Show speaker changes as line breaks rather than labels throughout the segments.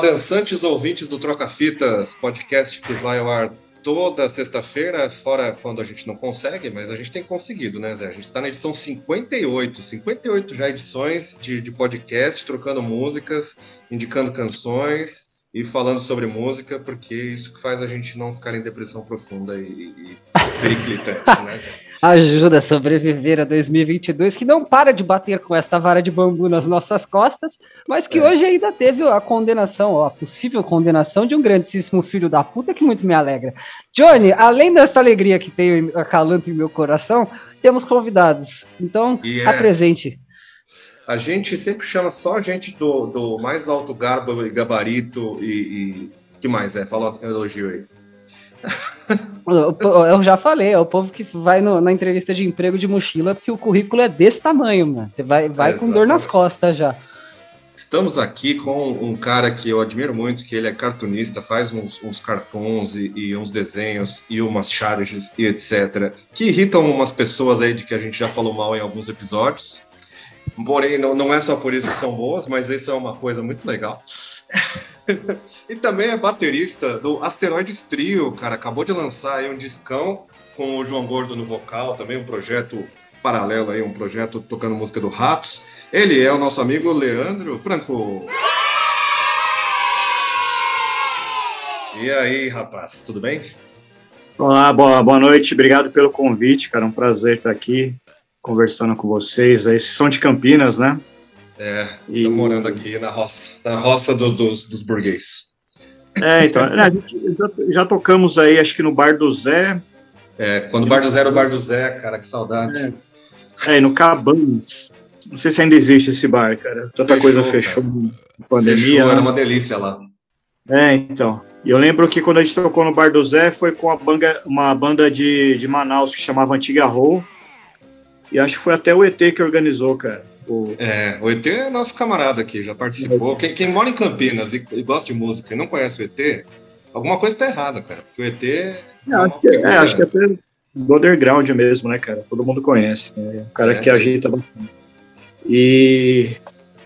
Dançantes ouvintes do Troca Fitas, podcast que vai ao ar toda sexta-feira, fora quando a gente não consegue, mas a gente tem conseguido, né, Zé? A gente está na edição 58, 58 já edições de, de podcast, trocando músicas, indicando canções e falando sobre música, porque isso que faz a gente não ficar em depressão profunda e, e periclitante, né,
ajuda a sobreviver a 2022, que não para de bater com esta vara de bambu nas nossas costas, mas que é. hoje ainda teve a condenação, a possível condenação de um grandíssimo filho da puta que muito me alegra. Johnny, além dessa alegria que tenho acalanto em meu coração, temos convidados. Então, yes. apresente.
A gente sempre chama só gente do, do mais alto garbo e gabarito e, e... que mais é? Fala um elogio aí.
Eu já falei, é o povo que vai no, na entrevista de emprego de mochila porque o currículo é desse tamanho, mano. Você vai, vai com dor nas costas já.
Estamos aqui com um cara que eu admiro muito, que ele é cartunista, faz uns, uns cartões e, e, uns desenhos e umas charges e etc. Que irritam umas pessoas aí de que a gente já falou mal em alguns episódios. Porém, não, não é só por isso que são boas, mas isso é uma coisa muito legal. e também é baterista do Asteroides Trio, cara. Acabou de lançar aí um discão com o João Gordo no vocal, também um projeto paralelo aí, um projeto tocando música do Ratos. Ele é o nosso amigo Leandro Franco. E aí, rapaz, tudo bem?
Olá, boa, boa noite, obrigado pelo convite, cara. Um prazer estar aqui conversando com vocês. Aí, vocês são de Campinas, né?
É, e... tô morando aqui na roça, na roça do, dos, dos burguês.
É, então, é, já, já, tocamos aí, acho que no Bar do Zé.
É, quando o Bar do Zé era o Bar do Zé, cara, que saudade.
É, é no Cabanas. Não sei se ainda existe esse bar, cara. Tanta fechou, coisa fechou cara. pandemia. Fechou,
né? era uma delícia lá.
É, então. E eu lembro que quando a gente tocou no Bar do Zé foi com a banda, uma banda de, de Manaus que chamava Antiga Roll. E acho que foi até o ET que organizou, cara.
O... É, o ET é nosso camarada aqui, já participou. Quem, quem mora em Campinas e, e, gosta de música e não conhece o ET, alguma coisa está errada, cara. Porque o ET. É,
é acho, que, é, acho que é do underground mesmo, né, cara? Todo mundo conhece. Né? O cara é. que agita bastante. E,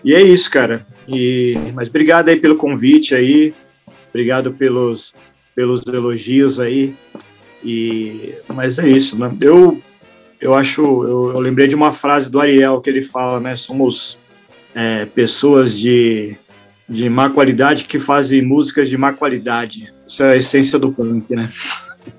e é isso, cara. E, mas obrigado aí pelo convite aí. Obrigado pelos, pelos elogios aí. E, mas é isso, né? Eu eu acho, eu, eu, lembrei de uma frase do Ariel que ele fala, né? Somos é, pessoas de, de má qualidade que fazem músicas de má qualidade. Isso é a essência do punk, né?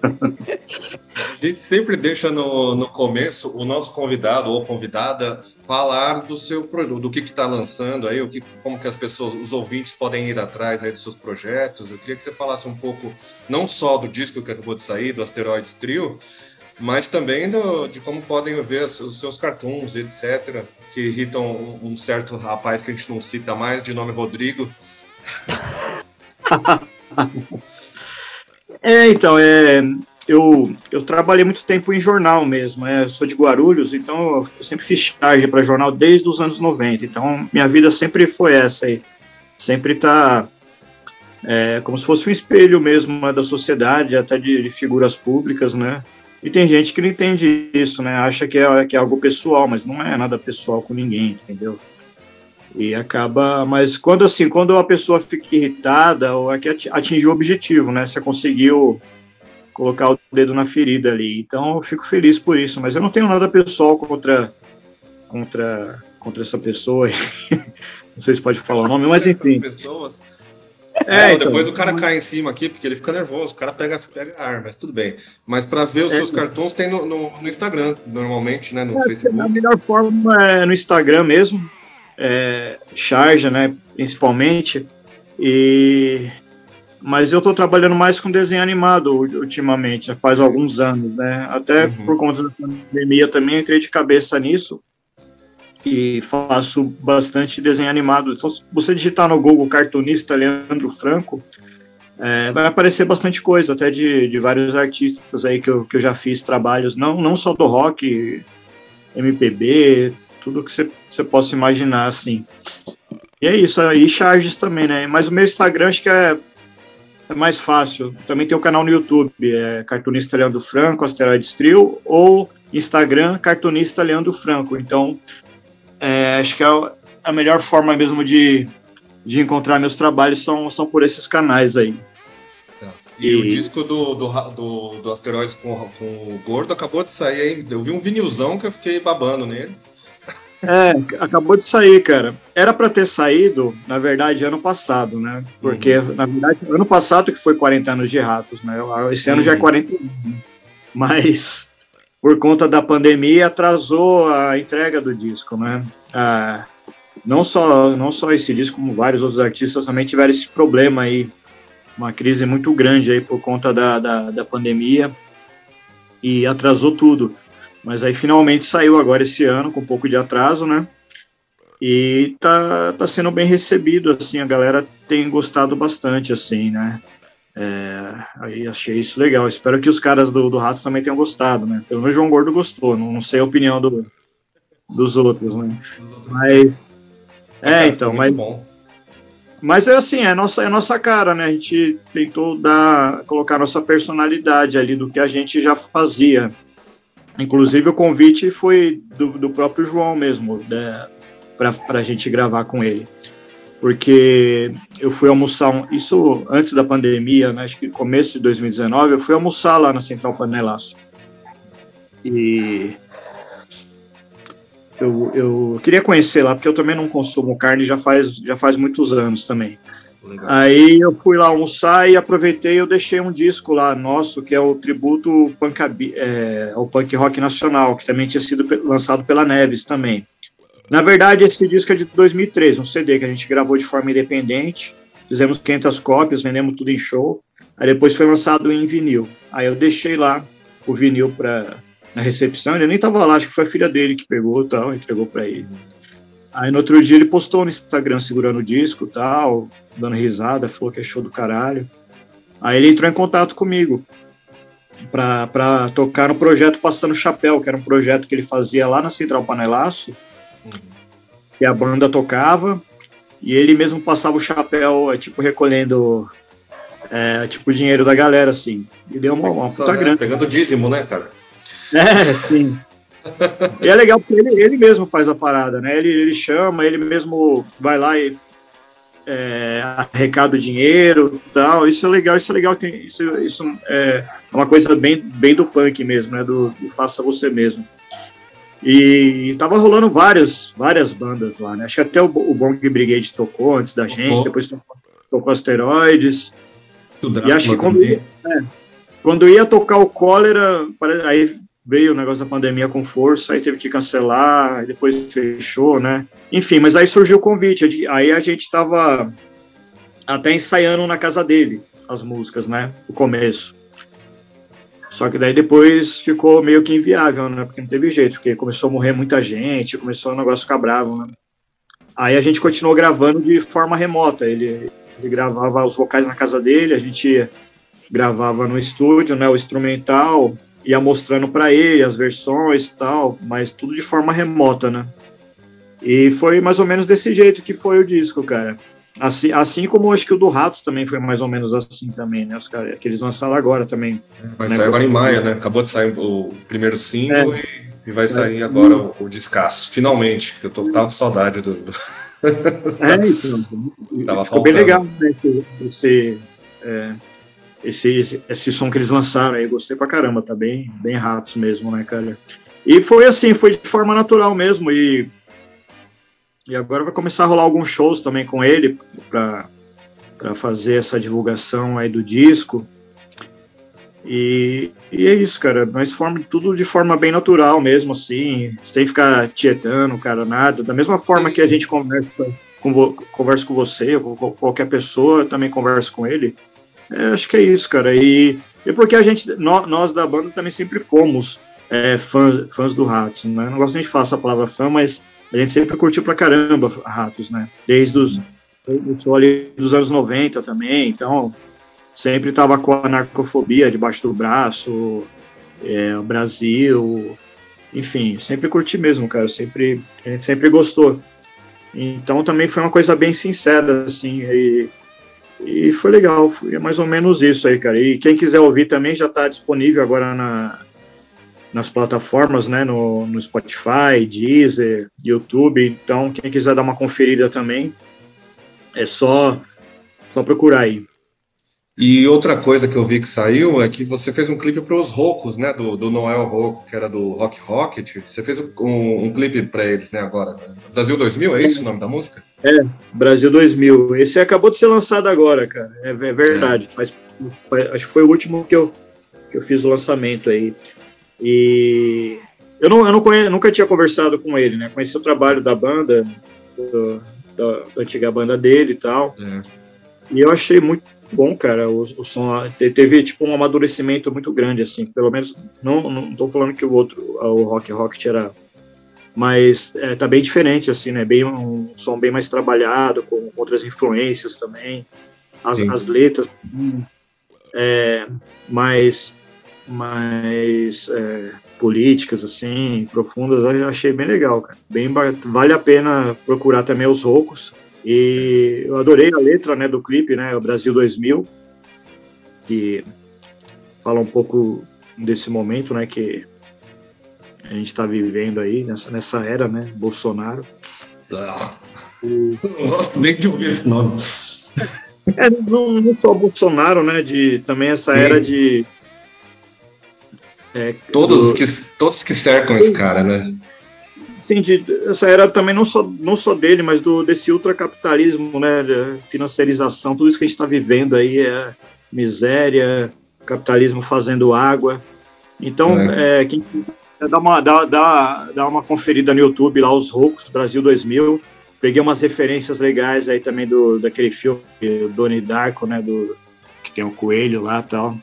A gente sempre deixa no, no começo o nosso convidado ou convidada falar do seu produto, do que está lançando aí, o que, como que as pessoas, os ouvintes podem ir atrás aí dos seus projetos. Eu queria que você falasse um pouco, não só do disco que acabou de sair, do Asteroids Trio, mas também do, de como podem ver os seus cartoons, etc., que irritam um, um, certo rapaz que a gente não cita mais, de nome Rodrigo.
é, então, é, eu, eu trabalhei muito tempo em jornal mesmo, é, sou de Guarulhos, então eu sempre fiz charge para jornal desde os anos 90, então minha vida sempre foi essa aí, sempre tá é, como se fosse um espelho mesmo né, da sociedade, até de, de figuras públicas, né, e tem gente que não entende isso, né? Acha que é, que é algo pessoal, mas não é nada pessoal com ninguém, entendeu? E acaba, mas quando assim, quando a pessoa fica irritada, ou é que atingiu o objetivo, né? Você conseguiu colocar o dedo na ferida ali. Então eu fico feliz por isso, mas eu não tenho nada pessoal contra contra contra essa pessoa. não sei se pode falar o nome, mas enfim.
Pessoas é, não, então, depois o cara cai em cima aqui, porque ele fica nervoso, o cara pega, pega a arma, mas tudo bem. Mas para ver os é, seus cartões tem no, no, no, Instagram, normalmente, né? No é, Facebook. A
melhor forma é no Instagram mesmo, é, charge, né? Principalmente. E mas eu estou trabalhando mais com desenho animado ultimamente, faz alguns anos, né? Até uhum. por conta da pandemia também entrei de cabeça nisso e faço bastante desenho animado. Então, se você digitar no Google cartunista Leandro Franco, é, vai aparecer bastante coisa, até de, de vários artistas aí que eu, que eu já fiz trabalhos, não, não só do rock, MPB, tudo que você, possa imaginar, assim. E é isso, aí charges também, né? Mas o meu Instagram acho que é, é mais fácil. Também tem o canal no YouTube, é Cartunista Leandro Franco, Asteroides Trio, ou Instagram, Cartunista Leandro Franco. Então, é, acho que é a melhor forma mesmo de, de encontrar meus trabalhos são, são por esses canais aí.
Tá. E, e, o disco do, do, do, do Asteroides com, com o Gordo acabou de sair aí. Eu vi um vinilzão que eu fiquei babando nele.
É, acabou de sair, cara. Era para ter saído, na verdade, ano passado, né? Porque, uhum. na verdade, ano passado que foi 40 anos de Ratos, né? Esse ano uhum. já é 41. Né? Mas, por conta da pandemia, atrasou a entrega do disco, né? Ah, não, só, não só esse disco, como vários outros artistas também tiveram esse problema aí. Uma crise muito grande aí por conta da, da, da pandemia. E atrasou tudo. Mas aí finalmente saiu agora esse ano, com um pouco de atraso, né? E tá, tá sendo bem recebido, assim, a galera tem gostado bastante, assim, né? É, aí achei isso legal. Espero que os caras do, do Ratos também tenham gostado, né? Pelo menos o João Gordo gostou, não, não sei a opinião do, dos outros, né? Mas. É, então, mas. Mas é assim, é nossa, é nossa cara, né? A gente tentou dar, colocar nossa personalidade ali do que a gente já fazia. Inclusive, o convite foi do, do próprio João mesmo, né, para a gente gravar com ele. Porque eu fui almoçar, um, isso antes da pandemia, né, acho que começo de 2019, eu fui almoçar lá na Central Panelaço. E eu, eu queria conhecer lá, porque eu também não consumo carne já faz, já faz muitos anos também. Legal. Aí eu fui lá almoçar e aproveitei eu deixei um disco lá nosso, que é o tributo punk, é, ao punk rock nacional, que também tinha sido lançado pela Neves também. Na verdade, esse disco é de 2003, um CD que a gente gravou de forma independente, fizemos 500 cópias, vendemos tudo em show, aí depois foi lançado em vinil. Aí eu deixei lá o vinil para na recepção, ele nem tava lá, acho que foi a filha dele que pegou tal, entregou para ele. Aí no outro dia ele postou no Instagram segurando o disco tal, dando risada, falou que é show do caralho. Aí ele entrou em contato comigo para tocar no projeto Passando Chapéu, que era um projeto que ele fazia lá na Central Panelaço, uhum. que a banda tocava, e ele mesmo passava o chapéu, é, tipo, recolhendo é, tipo, dinheiro da galera, assim. E deu uma, uma puta
né? grana. Pegando dízimo, né, cara?
É, sim e é legal porque ele, ele mesmo faz a parada, né? Ele, ele chama, ele mesmo vai lá e é, arrecada o dinheiro tal. Isso é legal, isso é legal. Isso, isso é uma coisa bem, bem do punk mesmo, né? Do, do faça você mesmo. E tava rolando várias, várias bandas lá, né? Acho que até o, o Bong Brigade tocou antes da gente, oh. depois tocou, tocou Asteroides. e acho que quando, é, quando ia tocar o Cólera, aí veio o negócio da pandemia com força, aí teve que cancelar, depois fechou, né? Enfim, mas aí surgiu o convite, aí a gente estava até ensaiando na casa dele as músicas, né? O começo. Só que daí depois ficou meio que inviável, né? Porque não teve jeito, porque começou a morrer muita gente, começou o negócio ficar bravo, né? Aí a gente continuou gravando de forma remota. Ele, ele gravava os vocais na casa dele, a gente gravava no estúdio, né? O instrumental, ia mostrando para ele as versões e tal, mas tudo de forma remota, né? E foi mais ou menos desse jeito que foi o disco, cara. Assim, assim como acho que o do Ratos também foi mais ou menos assim também, né? Os caras que eles lançaram agora também.
Vai né? sair agora em maio, né? Acabou de sair o primeiro single é. e, e, vai sair é. agora o, o descasso, finalmente, que eu tô tava com saudade do. do...
é, então. Tava ficou faltando. bem legal né, esse, esse é, esse, esse, esse som que eles lançaram aí, gostei pra caramba, tá bem, bem ratos mesmo, né, cara? E foi assim, foi de forma natural mesmo, e, e agora vai começar a rolar alguns shows também com ele, pra fazer essa divulgação aí do disco, e, e é isso, cara, nós formamos tudo de forma bem natural mesmo, assim, sem ficar tietando, cara, nada, da mesma forma que a gente conversa com, conversa com você, com qualquer pessoa, também conversa com ele, é, acho que é isso, cara. E, e porque a gente, nós, nós da banda também sempre fomos é, fãs, fãs do Ratos, né? Não gosto nem de falar essa palavra fã, mas a gente sempre curtiu pra caramba Ratos, né? Desde os eu ali dos anos 90 também, então sempre tava com a narcofobia debaixo do braço, é, Brasil, enfim, sempre curti mesmo, cara, sempre, a gente sempre gostou. Então também foi uma coisa bem sincera, assim, e e foi legal, foi mais ou menos isso aí, cara. E quem quiser ouvir também já está disponível agora na, nas plataformas, né? No, no Spotify, Deezer, YouTube. Então, quem quiser dar uma conferida também, É só, só procurar aí.
E outra coisa que eu vi que saiu é que você fez um clipe para os Rocos, né? Do, do Noel Rocco, que era do Rock Rocket. Você fez um, um clipe para eles, né? Agora. Brasil 2000, é isso o nome da música?
É, Brasil 2000. Esse acabou de ser lançado agora, cara. É, é verdade. É. Faz, faz, acho que foi o último que eu, que eu fiz o lançamento aí. E eu, não, eu não conhe, nunca tinha conversado com ele, né? Conheci o trabalho da banda, do, da, da, antiga banda dele e tal. É. E eu achei muito bom, cara. O, o som teve tipo um amadurecimento muito grande, assim. Pelo menos não, não tô falando que o outro, o Rock Rocket era, mas é, tá bem diferente, assim, né? Bem um som bem mais trabalhado, com outras influências também. As, as letras é, mais mais é, políticas assim profundas eu achei bem legal cara bem vale a pena procurar também os roucos e eu adorei a letra né, do clipe, né, o Brasil 2000, que fala um pouco desse momento né, que a gente está vivendo aí, nessa, nessa era, né, Bolsonaro.
Ah, e... Não gosto nem de ouvir esse nome.
É, não, não só Bolsonaro, né, de, também essa era de...
É, todos, do... que, todos que cercam esse cara, né?
Sim, de, essa era também não só, não só dele, mas do, desse ultracapitalismo, né, financiarização, tudo isso que a gente está vivendo aí é miséria, capitalismo fazendo água. Então, é. É, quem dá uma, dá, dá, dá uma conferida no YouTube lá, Os Roucos, Brasil 2000, peguei umas referências legais aí também do, daquele filme, do Donnie Darko, né, do, que tem um coelho lá e tal.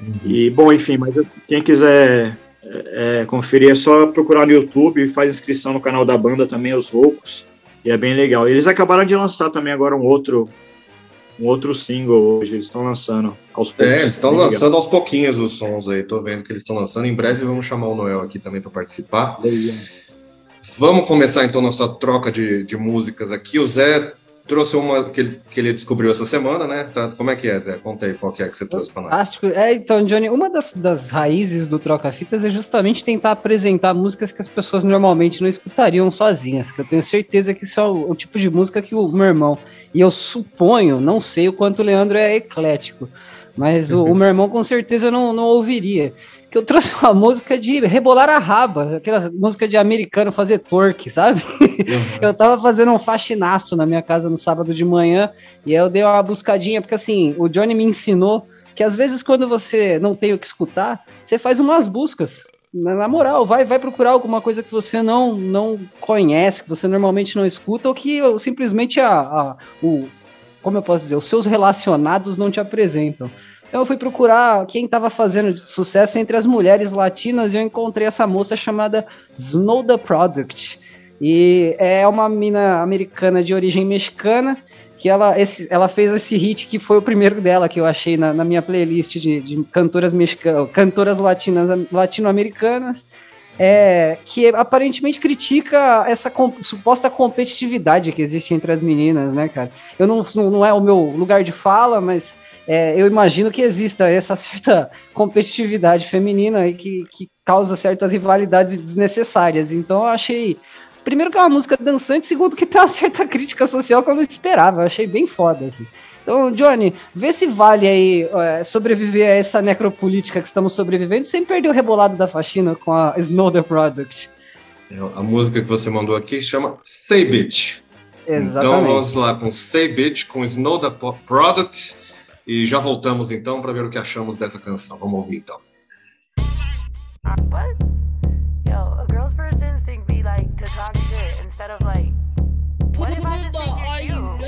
Uhum. E, bom, enfim, mas quem quiser é, conferir, é só procurar no YouTube, faz inscrição no canal da banda também, Os Roucos, e é bem legal. Eles acabaram de lançar também agora um outro um outro single hoje, eles estão lançando aos
poucos. É, eles estão lançando legal. aos pouquinhos os sons aí, tô vendo que eles estão lançando. Em breve vamos chamar o Noel aqui também para participar. Vamos começar então nossa troca de, de músicas aqui. O Zé trouxe uma que ele, que ele descobriu essa semana, né? Tá, como é que é, Zé? Conta aí qual que é que você trouxe para nós.
Fantástico. É, então, Johnny, uma das, das raízes do Troca-Fitas é justamente tentar apresentar músicas que as pessoas normalmente não escutariam sozinhas, que eu tenho certeza que isso é o, o tipo de música que o meu irmão, e eu suponho, não sei o quanto o Leandro é eclético, mas o, o meu irmão com certeza não, não ouviria que eu trouxe uma música de rebolar a raba, aquela música de americano fazer twerk, sabe? Uhum. eu tava fazendo um faxinaço na minha casa no sábado de manhã e aí eu dei uma buscadinha, porque assim, o Johnny me ensinou que às vezes quando você não tem o que escutar, você faz umas buscas. Na moral, vai, vai procurar alguma coisa que você não, não conhece, que você normalmente não escuta, ou que simplesmente a, a o, como eu posso dizer, os seus relacionados não te apresentam. Então eu fui procurar quem estava fazendo sucesso entre as mulheres latinas e eu encontrei essa moça chamada Snow the Product. E é uma mina americana de origem mexicana que ela, esse, ela fez esse hit que foi o primeiro dela que eu achei na, na minha playlist de, de cantoras mexicanas, cantoras latinas latino-americanas. É, que aparentemente critica essa com, suposta competitividade que existe entre as meninas, né, cara? Eu não, não é o meu lugar de fala, mas é, eu imagino que exista essa certa competitividade feminina aí que, que causa certas rivalidades desnecessárias. Então eu achei. Primeiro que é uma música dançante, segundo que tem uma certa crítica social que eu não esperava. Eu achei bem foda, assim. Então, Johnny, vê se vale aí é, sobreviver a essa necropolítica que estamos sobrevivendo sem perder o rebolado da faxina com a Snow the Product.
É, a música que você mandou aqui chama Say Bitch. Exatamente. Então vamos lá com Say Bitch, com Snow the Product. E já voltamos então para ver o que achamos dessa canção. Vamos ouvir então. What? Yo, a girl's first instinct be like to talk shit instead of like. What if I just think you're?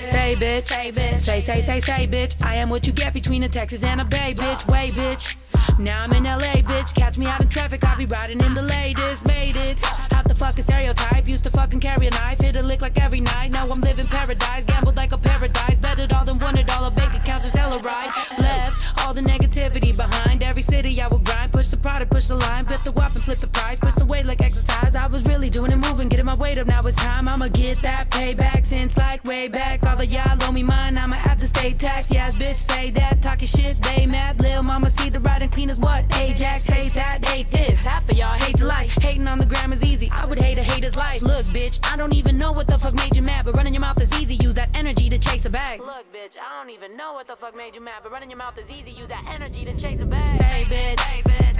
Say bitch, say bitch, say say say say bitch. I am what you get between a Texas and a Bay bitch. Way bitch. Now I'm in LA, bitch. Catch me out in traffic, I'll be riding in the latest. Made it. Out the fucking stereotype. Used to fucking carry a knife, hit a lick like every night. Now I'm living paradise, gambled like a paradise. Bet it all it all. A bank account just hella right. Left all the negativity behind. Every city I would grind. Push the product, push the line. Bet the weapon, flip the price. Push the weight like exercise. I was really doing it, moving, getting my weight up. Now it's time. I'ma get that payback since like way back. All the y'all owe me mine. I'ma have to stay tax. Yeah, bitch say that. Talking shit, they mad. Lil mama see the riding clean as what? Ajax hate that, hate this. Half of y'all hate your life. Hating on the gram is easy. I would hate a hater's
life. Look, bitch, I don't even know what the fuck made you mad, but running your mouth is easy. Use that energy to chase a bag. Look, bitch, I don't even know what the fuck made you mad, but running your mouth is easy. Use that energy to chase a bag. Say bitch. Say, bitch.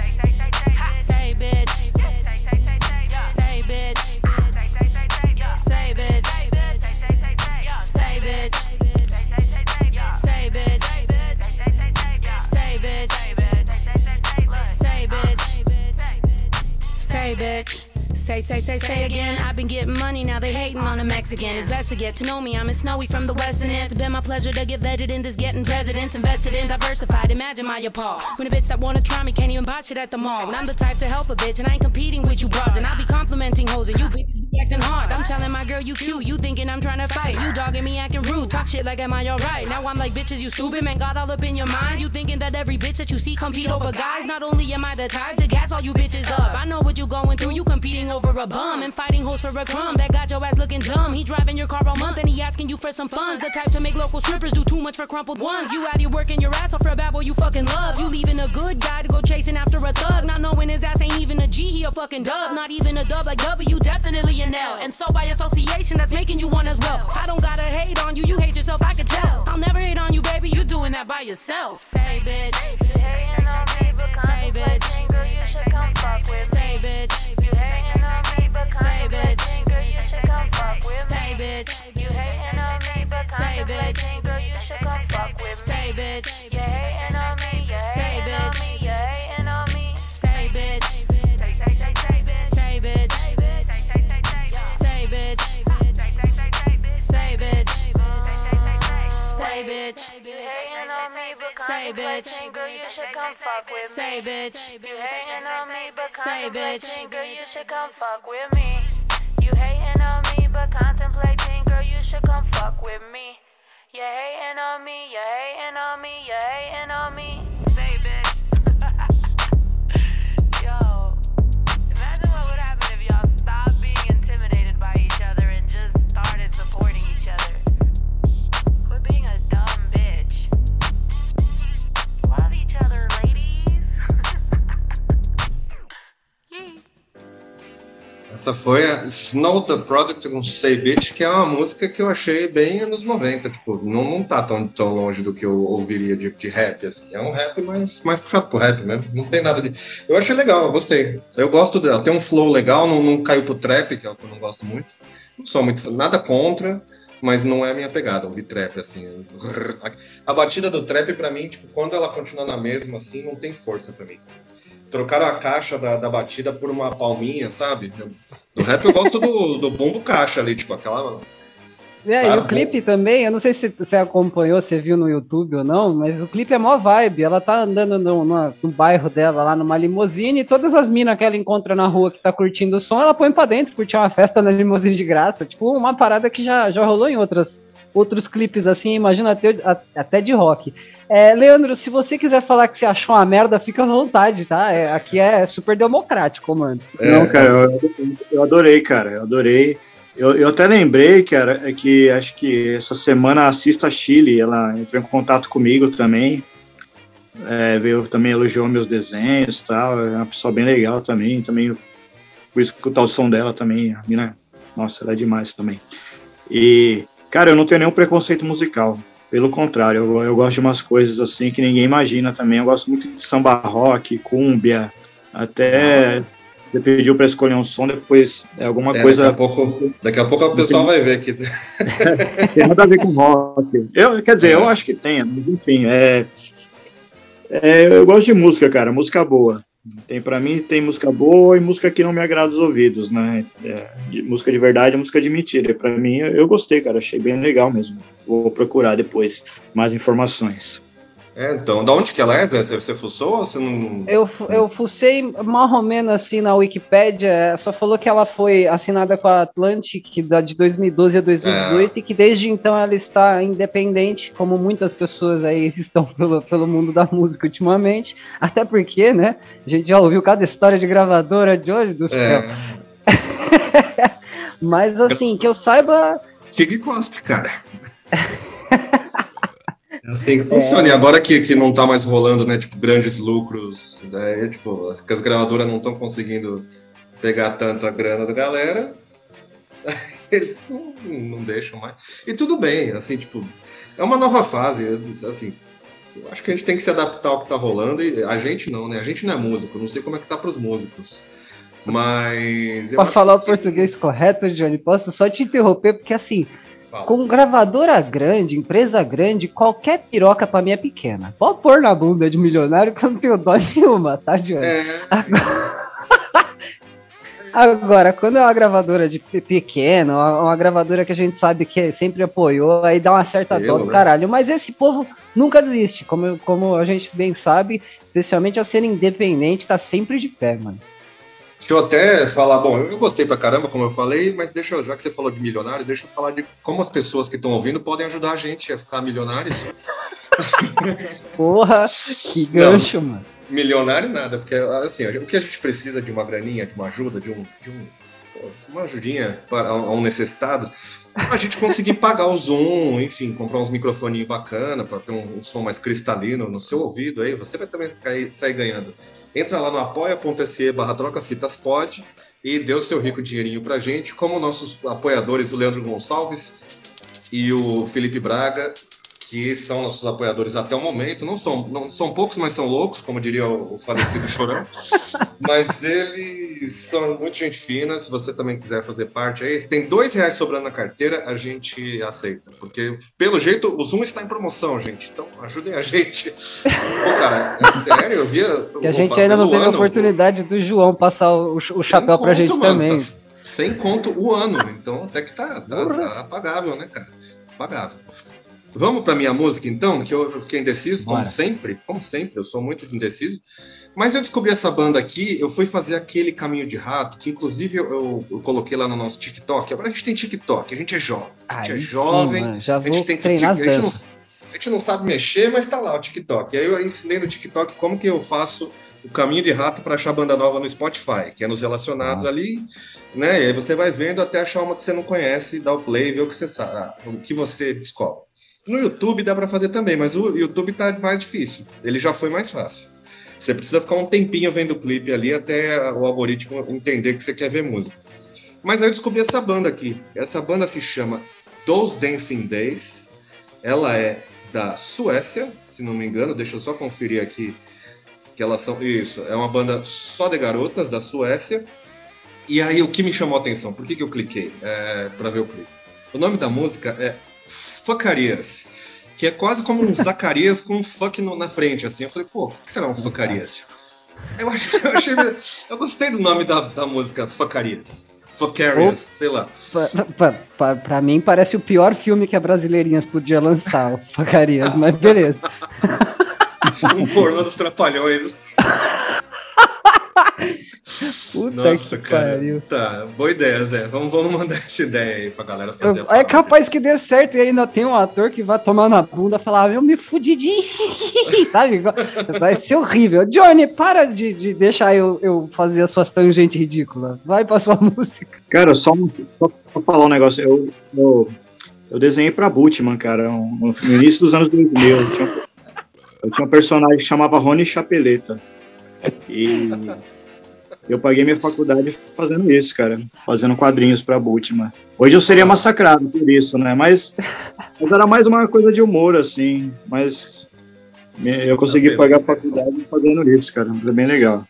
Say, bitch. Say, bitch. Say, bitch. Say, bitch. Say, bitch. Say, bitch. Say, bitch. Say, bitch. Say, say, say, say again. I've been getting money, now they hating on a Mexican. It's best to get to know me. I'm a snowy from the West, end. It's been my pleasure to get vetted in this getting presidents invested in diversified. Imagine my appall. When a bitch that wanna try me can't even buy shit at the mall. When I'm the type to help a bitch and I ain't competing with you broads. And I be complimenting hoes and you be acting hard. I'm telling my girl you cute, you thinking I'm trying to fight. You dogging me acting rude, talk shit like am I alright? Now I'm like bitches, you stupid man, got all up in your mind. You thinking that every bitch that you see compete over guys? Not only am I the type to gas all you bitches up, I know what you going through. You competing over a bum and fighting hoes for a crumb. That got your ass looking dumb. He driving your car all month and he asking you for some funds. The type to make local strippers do too much for crumpled ones. You out here working your ass off for a bad boy you fucking love. You leaving a good guy to go chasing after a thug, not knowing his ass ain't even a G. He a fucking dub, not even a dub like W. Definitely an L. And so by association, that's making you one as well. I don't gotta hate on you, you hate yourself. I can tell. I'll never hate on you, baby. You're doing that by yourself. Say bitch.
Hating on me, but
Say bitch.
girl, you should come fuck with
Say bitch.
You hating on me,
Say bitch.
you should come fuck with
Say bitch.
You hating on me,
Say bitch.
you should come fuck with
Say bitch.
You hating on me, you
Say
hating on
bitch.
me,
say, bitch.
Say bitch.
Say,
Say bitch. Hating on me, but
Say bitch.
girl, you should come fuck with me.
Say bitch.
You hating on me, but
Say bitch.
girl, you should come fuck with me. You hating on me, but contemplating, girl, you should come fuck with me. You hating on me, you hating on me, you hating on me.
Essa foi a Snow the Product com Say Bitch, que é uma música que eu achei bem anos 90, tipo, não, não tá tão, tão longe do que eu ouviria de, de rap, assim. É um rap mais, mais puxado pro rap mesmo, não tem nada de... Eu achei legal, eu gostei. Eu gosto dela, tem um flow legal, não, não caiu pro trap, que é o que eu não gosto muito. Não sou muito, nada contra, mas não é a minha pegada, ouvir trap, assim. A batida do trap, pra mim, tipo, quando ela continua na mesma, assim, não tem força pra mim trocaram a caixa da, da batida por uma palminha, sabe? No rap eu gosto do, do bumbo caixa ali, tipo, aquela.
É, e o clipe também, eu não sei se você acompanhou, você viu no YouTube ou não, mas o clipe é mó vibe. Ela tá andando no, no, no bairro dela, lá numa limusine, e todas as minas que ela encontra na rua que tá curtindo o som, ela põe pra dentro, curtir uma festa na limusine de graça. Tipo, uma parada que já, já rolou em outras, outros clipes assim, imagina até, até de rock. É, Leandro, se você quiser falar que você achou uma merda, fica à vontade, tá? É, aqui é super democrático, mano.
É,
Não, cara, eu, eu adorei, cara, eu adorei. Eu, eu até lembrei, cara, é que acho que essa semana a Assista Chile, ela entrou em contato comigo também, é, veio também elogiou meus desenhos e tal, é uma pessoa bem legal também, também fui escutar o som dela também, a mina, nossa, ela é demais também. E, cara, eu não tenho nenhum preconceito musical, pelo contrário, eu, eu gosto de umas coisas assim que ninguém imagina também, eu gosto muito de samba rock, cúmbia, até... Você pediu para escolher um som, depois é alguma
É,
coisa.
daqui, a pouco, daqui a pouco o pessoal vai ver aqui.
Tem nada a ver com rock. Eu, quer dizer,
É.
eu acho que tem, mas enfim, é, é, eu gosto de música, cara, música boa. Tem para mim tem música boa e música que não me agrada os ouvidos, né? É, de- música de verdade, música de mentira. Para mim, eu gostei, cara, achei bem legal mesmo. Vou procurar depois mais informações.
É, então, da onde que ela é, Zé? Você, fuçou ou você não.
Eu, eu fucei mais ou menos assim na Wikipédia, é, só falou que ela foi assinada com a Atlantic da de 2012 a 2018 e que desde então ela está independente, como muitas pessoas aí estão pelo, pelo mundo da música ultimamente, até porque, né, a gente já ouviu cada história de gravadora de hoje do céu.
É,
Mas assim, que eu saiba,
Fica e cospe, cara. É assim que funciona. E agora que, que não tá mais rolando, né, tipo, grandes lucros, né, tipo, as, que as gravadoras não estão conseguindo pegar tanta grana da galera, Eles não, não deixam mais. E tudo bem, assim, tipo, é uma nova fase, assim, eu acho que a gente tem que se adaptar ao que tá rolando, e a gente não, né? A gente não é músico, não sei como é que tá pros músicos. Mas.
Pra falar o português correto, Johnny, posso só te interromper, porque assim,
Fala.
com gravadora grande, empresa grande, qualquer piroca pra mim é pequena. Pode pôr na bunda de milionário que eu não tenho dó nenhuma, tá, Johnny?
É,
Agora, quando é uma gravadora de pe- pequena, uma, uma gravadora que a gente sabe que sempre apoiou, aí dá uma certa dó do caralho. Mas esse povo nunca desiste, como, como a gente bem sabe, especialmente a cena independente tá sempre de pé, mano.
Deixa eu até falar, bom, eu gostei pra caramba, como eu falei, mas deixa, eu- já que você falou de milionário, deixa eu falar de como as pessoas que estão ouvindo podem ajudar a gente a ficar milionários.
Porra, que gancho, mano.
Milionário nada, porque assim, o que a gente precisa de uma graninha, de uma ajuda, de um, de um uma ajudinha para a um necessitado, a gente conseguir pagar o Zoom, enfim, comprar uns microfoninhos bacana para ter um, um som mais cristalino no seu ouvido, aí você vai também sair ganhando. Entra lá no apoia.se barra troca fitas pod e dê o seu rico dinheirinho pra gente, como nossos apoiadores, o Leandro Gonçalves e o Felipe Braga, que são nossos apoiadores até o momento. Não são, não são poucos, mas são loucos, como diria o, o falecido Chorão. mas eles são muito gente fina. Se você também quiser fazer parte aí, se tem dois reais sobrando na carteira, a gente aceita. Porque, pelo jeito, o Zoom está em promoção, gente. Então, ajudem a gente. Pô, cara, é sério, eu via.
Que a gente ainda não teve a oportunidade do João passar o, o chapéu
sem
pra gente
mano,
também.
tá sem conto o ano, então até que tá, tá, tá pagável, né, cara? Pagável. Vamos para minha música então, que eu fiquei indeciso, como
Bora.
sempre, como sempre, eu sou muito indeciso. Mas eu descobri essa banda aqui, eu fui fazer aquele caminho de rato, que inclusive eu, eu- eu coloquei lá no nosso TikTok. Agora a gente tem TikTok, a gente é jovem, a gente é
sim,
jovem,
já
a gente tem que. A gente, não, a gente não sabe mexer, mas tá lá o TikTok. E aí eu ensinei no TikTok como que eu faço o caminho de rato para achar banda nova no Spotify, que é nos relacionados
Ah.
ali, né? E aí você vai vendo até achar uma que você não conhece, dá o play, ver o que você sabe, o que você descobre. No YouTube dá para fazer também, mas o YouTube tá mais difícil. Ele já foi mais fácil. Você precisa ficar um tempinho vendo o clipe ali até o algoritmo entender que você quer ver música. Mas aí eu descobri essa banda aqui. Essa banda se chama Those Dancing Days. Ela é da Suécia, se não me engano. Deixa eu só conferir aqui que elas são. Isso, é uma banda só de garotas da Suécia. E aí o que me chamou a atenção? Por que, que eu cliquei é, para ver o clipe? O nome da música é Fuckarias, que é quase como um Zacarias com um fuck no- na frente, assim. Eu falei, pô, o que será um Fuckarias? Eu, eu achei. Eu gostei do nome da, da música, Fuckarias. Fuckarias, sei lá.
Pra mim parece o pior filme que a Brasileirinhas podia lançar, Facarias, mas beleza.
Um pornô dos trapalhões.
Puta
Nossa,
que
cara.
pariu.
Tá, boa ideia, Zé. Vamos, vamos mandar essa ideia aí pra galera fazer. a
É capaz que dê certo e ainda tem um ator que vai tomar na bunda e falar, eu me fudi de rir", sabe? Vai ser horrível. Johnny, para de, de deixar eu, eu fazer as suas tangentes ridículas. Vai pra sua música.
Cara, só, só pra falar um negócio, eu, eu, eu desenhei pra Butman, cara, um- no início dos anos 2000. Eu tinha, um- eu tinha um personagem que chamava Rony Chapeleta. E eu paguei minha faculdade fazendo isso, cara, fazendo quadrinhos pra Butman. Hoje eu seria massacrado por isso, né? Mas, mas era mais uma coisa de humor, assim. Mas eu consegui pagar a faculdade fazendo isso, cara. Foi bem legal.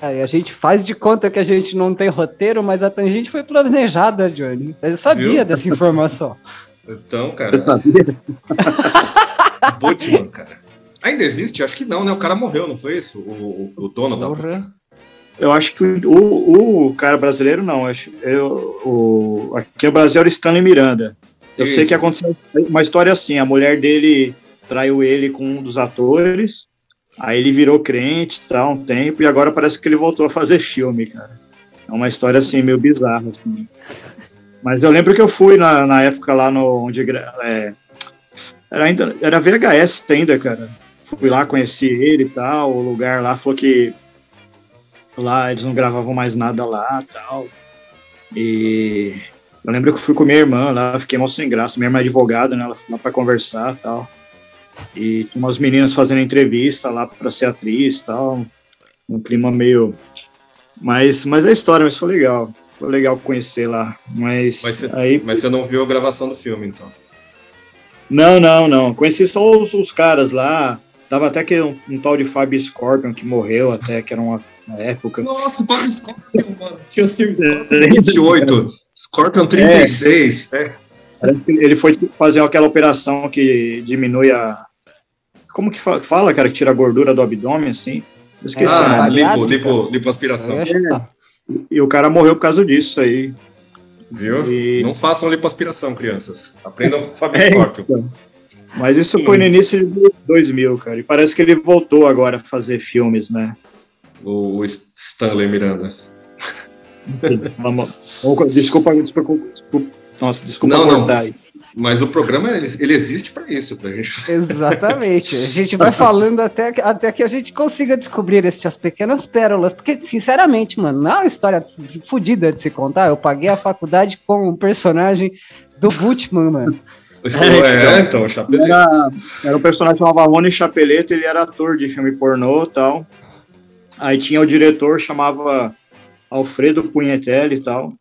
Aí a gente faz de conta que a gente não tem roteiro, mas a tangente foi planejada, Johnny. Eu sabia
Viu?
dessa informação.
Então, cara,
Você sabia?
Butman, cara. Ainda existe? Acho que não, né? O cara morreu, não foi isso? O, o, o dono da
Porra.
Butman.
Eu acho que o, o cara brasileiro não. Acho, eu, o, aqui no Brasil era Stanley Miranda. Eu sei
Isso.
que aconteceu uma história assim: a mulher dele traiu ele com um dos atores, aí ele virou crente e tal, um tempo, e agora parece que ele voltou a fazer filme, cara. É uma história assim, meio bizarra, assim. Mas eu lembro que eu fui na, na época lá no. Onde, é, era, ainda, era VHS ainda, cara. Fui lá, conheci ele e tal, o lugar lá falou que lá eles não gravavam mais nada lá tal. E eu lembro que eu fui com minha irmã lá, fiquei mal sem graça. Minha irmã é advogada, né? Ela foi lá pra conversar tal. E tinha umas meninas fazendo entrevista lá pra ser atriz tal. Um clima meio. Mas, mas é história, mas foi legal.
foi legal conhecer lá. Mas,
Mas você,
aí.
mas você não viu a gravação do filme, então.
Não, não, não. Conheci só os, os caras lá. Dava até que um, um tal de Fábio Scorpion que morreu até, que era uma, uma época.
Nossa, o Fábio Scorpion, mano. Tinha os filmes Scorpion 28, Scorpion 36. É.
Parece que Ele foi fazer aquela operação que diminui a. Como que fa- fala, cara, que tira a gordura do abdômen, assim? Eu esqueci o
Ah,
nome.
lipo, lipo, lipoaspiração.
Ia chutar.
E o cara morreu por causa disso aí.
Viu?
E-
Não façam lipoaspiração, crianças. Aprendam com o Fábio
É,
Scorpion.
então. Mas isso foi no início de 2000, cara. E parece que ele voltou agora a fazer filmes, né?
O, Stanley Miranda.
Vamos, vamos- desculpa, desculpa, desculpa, nossa, desculpa
Não, não.
cortar aí.
Mas o programa, ele, ele existe para isso, pra gente.
Exatamente. A gente vai falando até, que- até que a gente consiga descobrir estas pequenas pérolas. Porque, sinceramente, mano, não é uma história fodida de se contar. Eu paguei a faculdade com um personagem do Butman, mano.
Isso
É,
é, então, o Chapeleiro.
Era, era um personagem chamava Rony Chapeleto, ele era ator de filme pornô e tal. Aí tinha o diretor, chamava Alfredo Punhetelli e tal.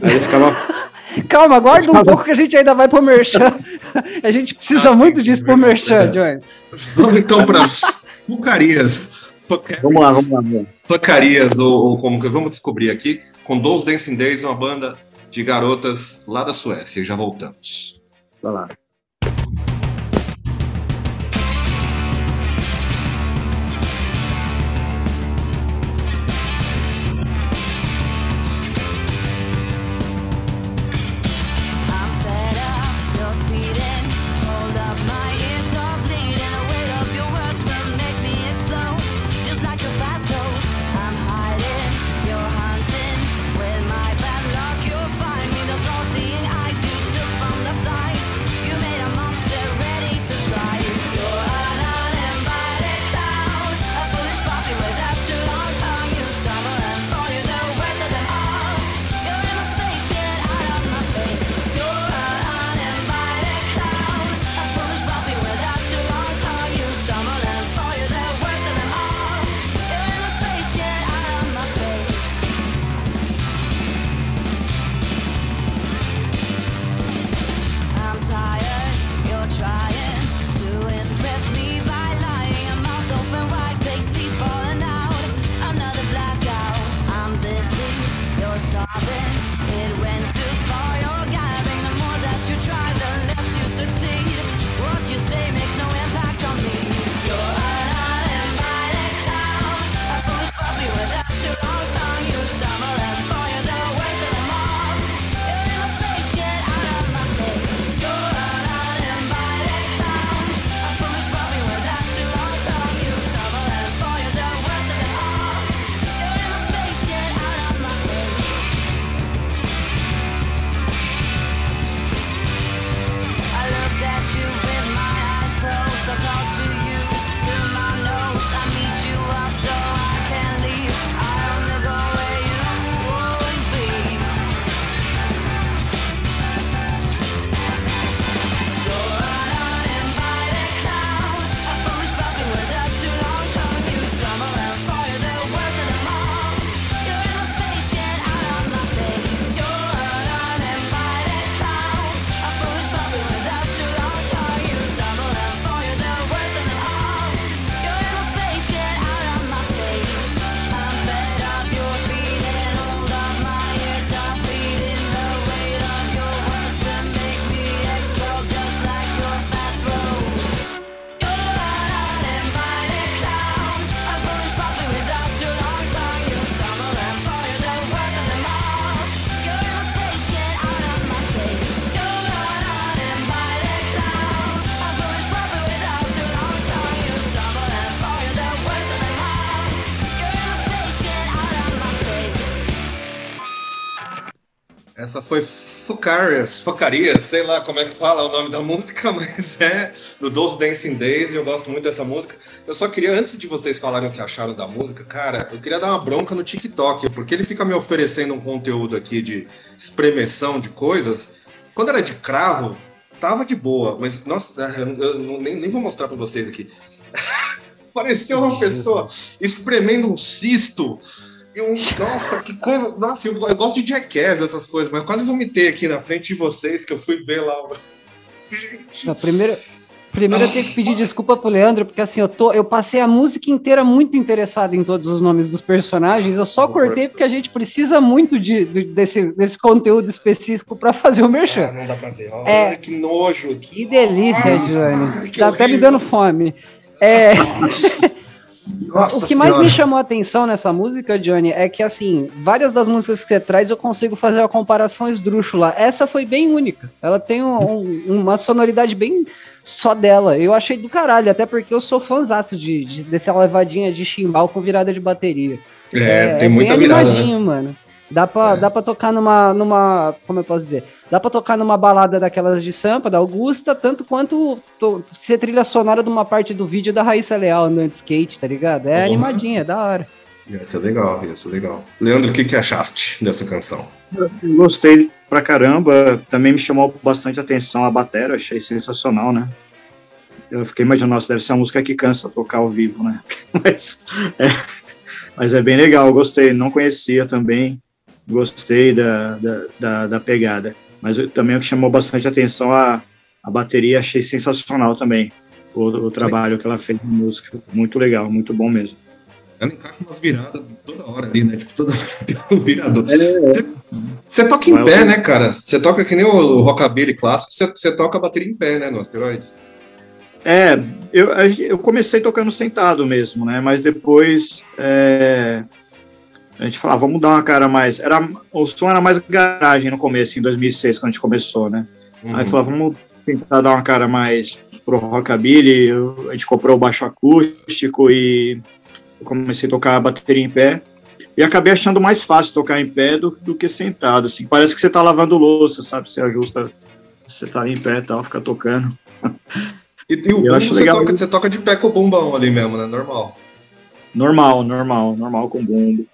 Aí ele ficava.
Calma, aguarda um pouco que a gente ainda vai pro Merchan. A gente precisa
Ah,
muito disso pro Merchan. Johnny.
Vamos então para Fucarias.
Vamos lá, vamos lá. vamos lá.
Fucarias, ou, ou como que vamos descobrir aqui, com Those Dancing Days, uma banda de garotas lá da Suécia. Já voltamos.
Vai lá.
Foi Fucarias, Fucarias, sei lá como é que fala o nome da música, mas é do Those Dancing Days e eu gosto muito dessa música. Eu só queria, antes de vocês falarem o que acharam da música, cara, eu queria dar uma bronca no TikTok, porque ele fica me oferecendo um conteúdo aqui de espremeção de coisas. Quando era de cravo, tava de boa, mas nossa, eu nem, nem vou mostrar pra vocês aqui. Pareceu uma pessoa espremendo um cisto Eu, nossa, que coisa. Nossa, eu, eu gosto de jackass, essas coisas, mas quase vomitei aqui na frente de vocês que eu fui ver lá. Gente.
Primeiro, primeiro eu tenho que pedir desculpa pro Leandro, porque assim, eu, tô, eu passei a música inteira muito interessado em todos os nomes dos personagens. Eu só cortei porque a gente precisa muito de, de- desse, desse conteúdo específico pra fazer o
Ah,
merchan.
não dá pra ver. Olha
É.
que nojo.
Que delícia,
Ah,
Johnny. Tá até me
horrível.
dando fome. É,
Nossa
o que mais
Senhora.
me chamou a atenção nessa música, Johnny, é que assim, várias das músicas que você traz eu consigo fazer uma comparação esdrúxula. Essa foi bem única. Ela tem um- um- uma sonoridade bem só dela. Eu achei do caralho, até porque eu sou fãzaço de, de, dessa levadinha de chimbal com virada de bateria.
É, tem muita
bem
virada. né?
mano. Dá pra,
É.
dá pra tocar numa, numa. Como eu posso dizer? Dá pra tocar numa balada daquelas de Sampa, da Augusta, tanto quanto to- ser trilha sonora de uma parte do vídeo da Raíssa Leal andando de skate, tá ligado? É
Porra.
animadinha, é da hora.
Ia ser legal, ia ser legal. Leandro, o que, que achaste dessa canção?
Eu Gostei pra caramba. Também me chamou bastante atenção a bateria, achei sensacional, né? Eu fiquei imaginando, nossa, deve ser uma música que cansa tocar ao vivo, né? Mas é, mas é bem legal, gostei. Não conhecia também, gostei da, da, da, da pegada. Mas eu- também o que chamou bastante atenção a, a bateria, achei sensacional também. O, o trabalho que ela fez na música. Muito legal, muito bom mesmo.
Ela encaixa umas viradas toda hora ali, né? Tipo, toda hora tem um virador. Você, você toca em
Mas
pé,
eu-
né, cara? Você toca que nem o rockabilly clássico, você, toca a bateria em pé, né, no asteroides?
É, eu, eu comecei tocando sentado mesmo, né? Mas depois é, a gente falava, vamos dar uma cara mais. Era, o som era mais garagem no começo, em 2006, quando a gente começou, né?
Uhum.
Aí falava, vamos tentar dar uma cara mais pro rockabilly. A gente comprou o baixo acústico e eu comecei a tocar a bateria em pé. E acabei achando mais fácil tocar em pé do, do que sentado, assim. Parece que você tá lavando louça, sabe? Você ajusta, você tá em pé e tal, fica tocando.
E, e o
Eu
bumbo
acho
você
legal.
toca, você toca de pé com o bumbão ali mesmo, né? Normal.
Normal, normal, normal com bumbo.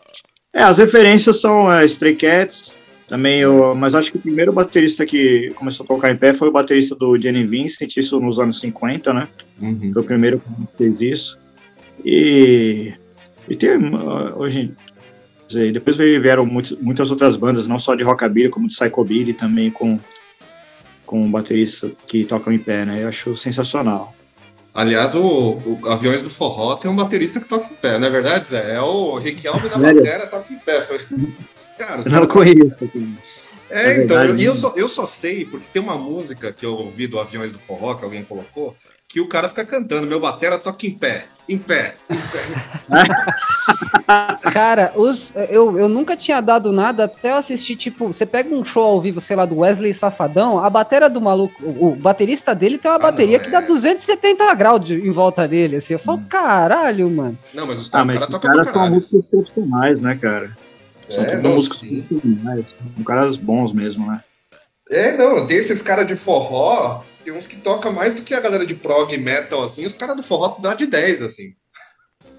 É, as referências são é, Stray Cats, também eu, mas acho que o primeiro baterista que começou a tocar em pé foi o baterista do Jenny Vincent, isso nos anos 50, né?
Uhum.
Foi o primeiro que fez isso. E, e tem hoje dizer, depois vieram muitos- muitas outras bandas, não só de rockabilly, como de psychobilly também com com bateristas que tocam em pé, né? Eu acho sensacional.
Aliás, o, o Aviões do Forró tem um baterista que toca em pé, não é verdade, Zé? É o Riquelme da bateria, toca em pé. Foi... Cara,
Eu não conheço.
É,
É
então,
verdade.
e eu só, eu só sei, porque tem uma música que eu ouvi do Aviões do Forró, que alguém colocou, que o cara fica cantando, meu batera toca em pé, em pé, em pé.
Cara, os, eu, eu nunca tinha dado nada até eu assistir, tipo, você pega um show ao vivo, sei lá, do Wesley Safadão, a bateria do maluco, o, o baterista dele tem uma
Ah,
bateria
não,
que dá
é.
270 graus de- em volta dele, assim. Eu falo, caralho, mano.
Não, mas os
Ah,
o
mas
cara
caras são músicos profissionais, né, cara? São
É, não,
músicos
sim.
profissionais. São caras bons mesmo, né?
É, não, tem esses caras de forró, tem uns que tocam mais do que a galera de prog metal, assim, os caras do forró dá de 10, assim.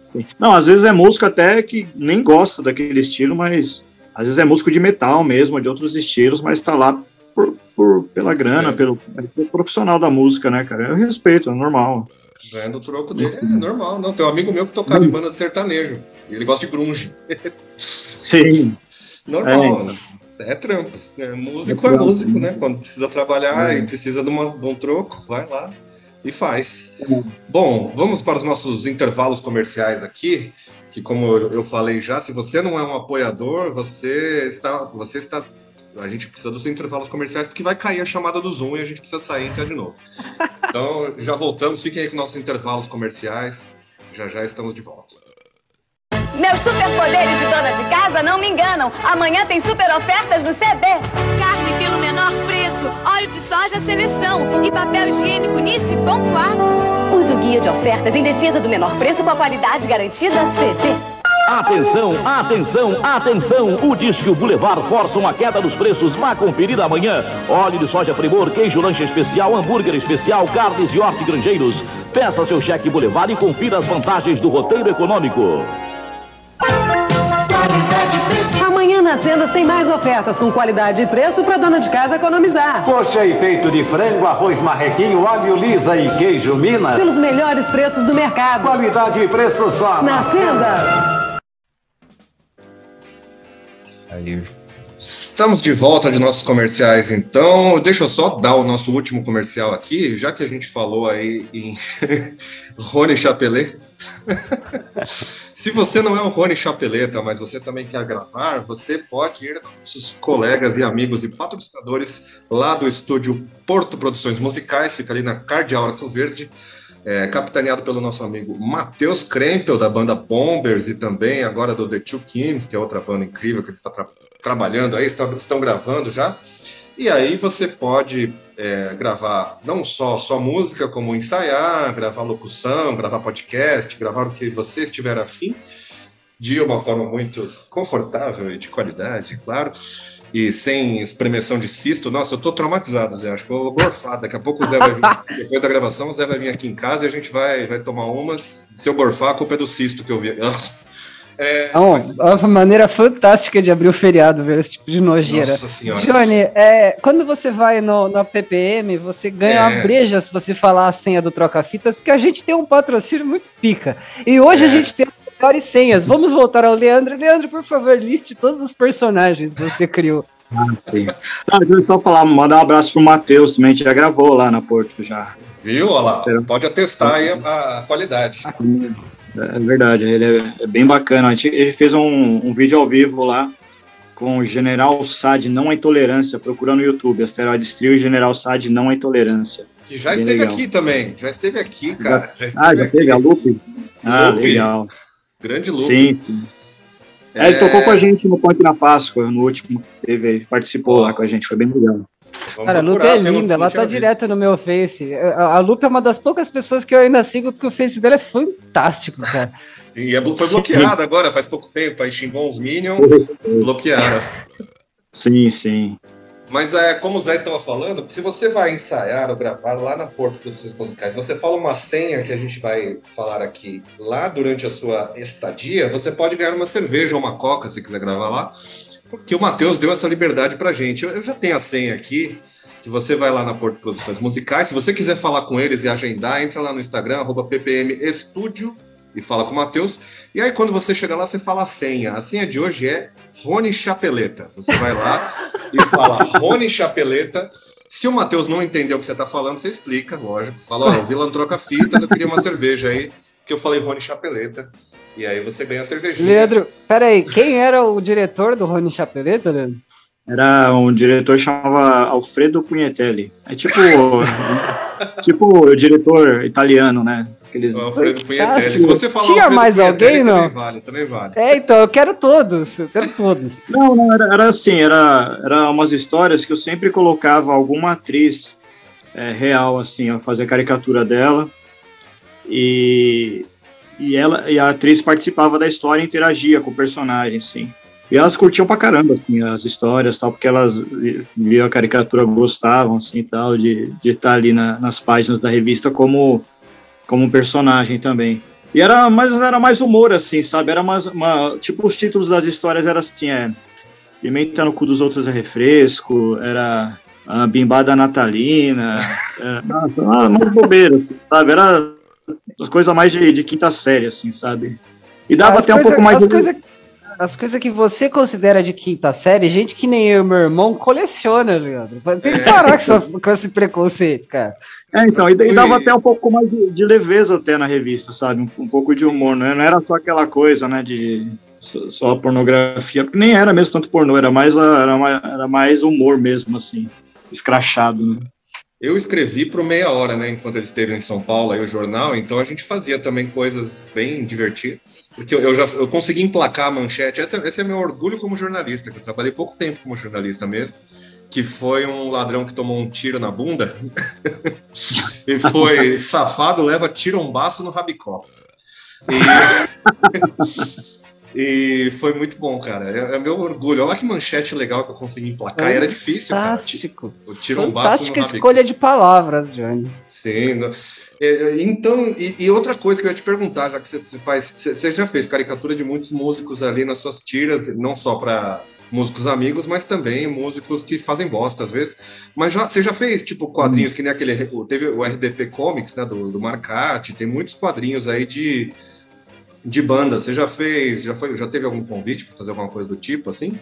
Sim. Não, às vezes é músico até que nem gosta daquele estilo, mas às vezes é músico de metal mesmo, de outros estilos, mas tá lá por, por- pela grana,
É.
pelo, pelo profissional da música, né, cara? Eu respeito, é normal.
Ganhando o troco dele é normal, não. Tem um amigo meu que tocava em banda de sertanejo, e ele gosta de grunge.
Sim.
Normal,
É,
é, trampo. É, músico
É
é, músico,
né?
né? Quando precisa trabalhar
É.
e precisa de, uma- de um troco, vai lá e faz.
É.
Bom, vamos para os nossos intervalos comerciais aqui, que como eu eu falei já, se você não é um apoiador, você está, você está, a gente precisa dos intervalos comerciais porque vai cair a chamada do Zoom e a gente precisa sair e entrar de novo. Então já voltamos, fiquem aí com nossos intervalos comerciais, já já estamos de volta.
Meus superpoderes de dona de casa não me enganam. Amanhã tem super ofertas no CB.
Carne pelo menor preço, óleo de soja seleção e papel higiênico Nice com quatro.
Use o guia de ofertas em defesa do menor preço com a qualidade garantida CB.
Atenção, atenção, atenção! O Disque Boulevard força uma queda nos preços. Vá conferir amanhã. Óleo de soja primor, queijo lanche especial, hambúrguer especial, carnes e hortigranjeiros. Peça seu cheque Boulevard e confira as vantagens do roteiro econômico.
Amanhã nas Sendas tem mais ofertas com qualidade e preço para dona de casa economizar.
Coxa e peito de frango, arroz marrequinho, óleo lisa e queijo Minas.
Pelos melhores preços do mercado.
Qualidade e preço só.
Nas Sendas.
Aí.
Estamos de volta de nossos comerciais, então. Deixa eu só dar o nosso último comercial aqui, já que a gente falou aí em Rony Chapelet. Se você não é um Rony Chapeleta, mas você também quer gravar, você pode ir com seus colegas e amigos e patrocinadores lá do estúdio Porto Produções Musicais, fica ali na Cardeal Arco Verde, é, capitaneado pelo nosso amigo Matheus Krempel, da banda Bombers, e também agora do The Two Kings, que é outra banda incrível que ele está tra trabalhando aí, estão, estão gravando já. E aí você pode é, gravar não só, só música, como ensaiar, gravar locução, gravar podcast, gravar o que você estiver afim, de uma forma muito confortável e de qualidade, claro, e sem espremeção de cisto. Nossa, eu tô traumatizado, Zé, acho que eu vou gorfar. Daqui a pouco o Zé vai vir, depois da gravação, o Zé vai vir aqui em casa e a gente vai, vai tomar umas. Se eu gorfar, a culpa é do cisto que eu vi.
É, é uma maneira fantástica de abrir o feriado, ver esse tipo de nojeira. Nossa senhora. Johnny, é, quando você vai no, na PPM, você ganha é. uma breja se você falar a senha do Troca-Fitas, porque a gente tem um patrocínio muito pica. E hoje é. a gente tem as melhores senhas. Vamos voltar ao Leandro. Leandro, por favor, liste todos os personagens que você criou.
Ah, sim. Ah, só falar, mandar um abraço pro Matheus também, a gente já gravou lá na Porto já.
Viu? Olha lá, pode atestar aí a, a qualidade.
É verdade, ele é, é bem bacana. A gente, ele fez um, um, vídeo ao vivo lá com o General Sad Não à Intolerância, procurando no YouTube, Asteroides Trio e General Sad Não à Intolerância.
Que já bem esteve legal. aqui também, já esteve aqui, cara. Já,
já ah, já teve a Lupe? Ah, Lupe. legal.
Grande Lupe.
Sim, sim. É... ele tocou com a gente no Ponte na Páscoa, no último que teve, participou oh. lá com a gente, foi bem legal.
Vamos Cara, a Lupe é linda, ela tá direto no meu Face. A, a Lupe é uma das poucas pessoas que eu ainda sigo, porque o Face dela é fantástico, cara.
E é, foi bloqueada agora, faz pouco tempo. Aí xingou uns Minions, bloquearam.
Sim, sim.
Mas é, como o Zé estava falando, se você vai ensaiar ou gravar lá na Porto Produções Musicais, você fala uma senha que a gente vai falar aqui lá durante a sua estadia, você pode ganhar uma cerveja ou uma coca se quiser gravar lá. Porque o Matheus deu essa liberdade pra gente. Eu, já tenho a senha aqui, que você vai lá na Porto Produções Musicais. Se você quiser falar com eles e agendar, entra lá no Instagram, arroba ppm estúdio e fala com o Matheus. E aí, quando você chegar lá, você fala a senha. A senha de hoje é Rony Chapeleta. Você vai lá e fala Rony Chapeleta. Se o Matheus não entender o que você está falando, você explica, lógico. Fala, ó, o Vila troca fitas, eu queria uma cerveja aí, que eu falei Rony Chapeleta. E aí você ganha a cervejinha.
Leandro, peraí, quem era o diretor do Rony Chapeleta, Leandro?
Era um diretor que chamava Alfredo Punhetelli. É tipo, tipo o diretor italiano, né?
Aqueles... O Alfredo Punhetelli. Se você falar
Tinha mais alguém, não?
Também vale, também vale.
É, então, eu quero todos, eu quero todos.
Não, não, era, era assim, era, era umas histórias que eu sempre colocava alguma atriz é, real, assim, a fazer caricatura dela. E e ela e a atriz participava da história e interagia com o personagem, sim. E elas curtiam pra caramba, assim, as histórias, tal, porque elas viam a caricatura, gostavam, assim, tal, de, estar ali na, nas páginas da revista como, como personagem também. E era mais, era mais humor, assim, sabe? Era mais, uma, tipo, os títulos das histórias eram assim, é, Pimenta no cu dos outros é refresco, era a bimbada natalina, era, nossa, mais bobeira, assim, sabe? Era as coisas mais de, de, quinta série, assim, sabe? E dava as até coisa, um pouco mais
as de. Coisa, as coisas que você considera de quinta série, gente que nem eu e meu irmão coleciona, Leandro. Tem que parar com, essa, com esse preconceito, cara.
É, então, e, e, dava até um pouco mais de, de leveza até na revista, sabe? Um, um, pouco de humor, né? Não era só aquela coisa, né, de só, só pornografia, porque nem era mesmo tanto pornô, era mais, era mais, era mais humor mesmo, assim, escrachado, né?
Eu escrevi para o Meia Hora, né, enquanto eles esteve em São Paulo, aí o jornal, então a gente fazia também coisas bem divertidas, porque eu, já eu consegui emplacar a manchete, esse, é meu orgulho como jornalista, que eu trabalhei pouco tempo como jornalista mesmo, que foi um ladrão que tomou um tiro na bunda e foi safado, leva tirombaço no rabicó. E... E foi muito bom, cara. É, é meu orgulho. Olha que manchete legal que eu consegui emplacar. Era difícil,
Fantástico. cara. Tiro um Fantástica escolha de palavras, Johnny.
Sim. É, é, então, e, e, outra coisa que eu ia te perguntar, já que você faz, você já fez caricatura de muitos músicos ali nas suas tiras, não só para músicos amigos, mas também músicos que fazem bosta às vezes. Mas já, você já fez tipo quadrinhos hum. que nem aquele teve o RDP Comics, né, do, do Marcati, tem muitos quadrinhos aí de de banda, você já fez, já foi, já teve algum convite para fazer alguma coisa do tipo assim?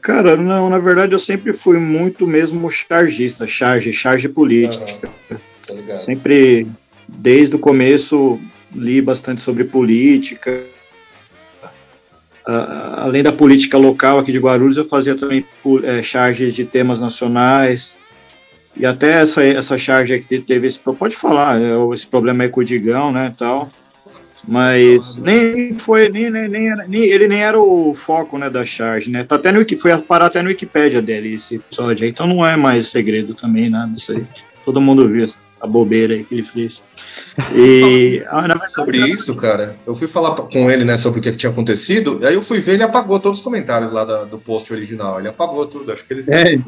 Cara, não, na verdade eu sempre fui muito mesmo chargista, charge, charge política.
Tá ligado?
Sempre, desde o começo, li bastante sobre política. Ah, além da política local aqui de Guarulhos, eu fazia também eh, charges de temas nacionais. E até essa, essa charge aqui teve esse. Pode falar, eh, esse problema aí com o Digão, né? Tal. Mas nem foi, nem, nem, nem, era- nem- ele nem era o foco né, da charge, né? Tá até no, foi parar até no Wikipédia dele esse episódio aí, então não é mais segredo também, nada disso aí. Todo mundo viu essa, essa bobeira aí que ele fez. E ah, na verdade,
Sobre isso, cara, eu fui falar com ele, né, sobre o que tinha acontecido, aí eu fui ver, ele apagou todos os comentários lá da- do post original. Ele apagou tudo, acho que ele
É.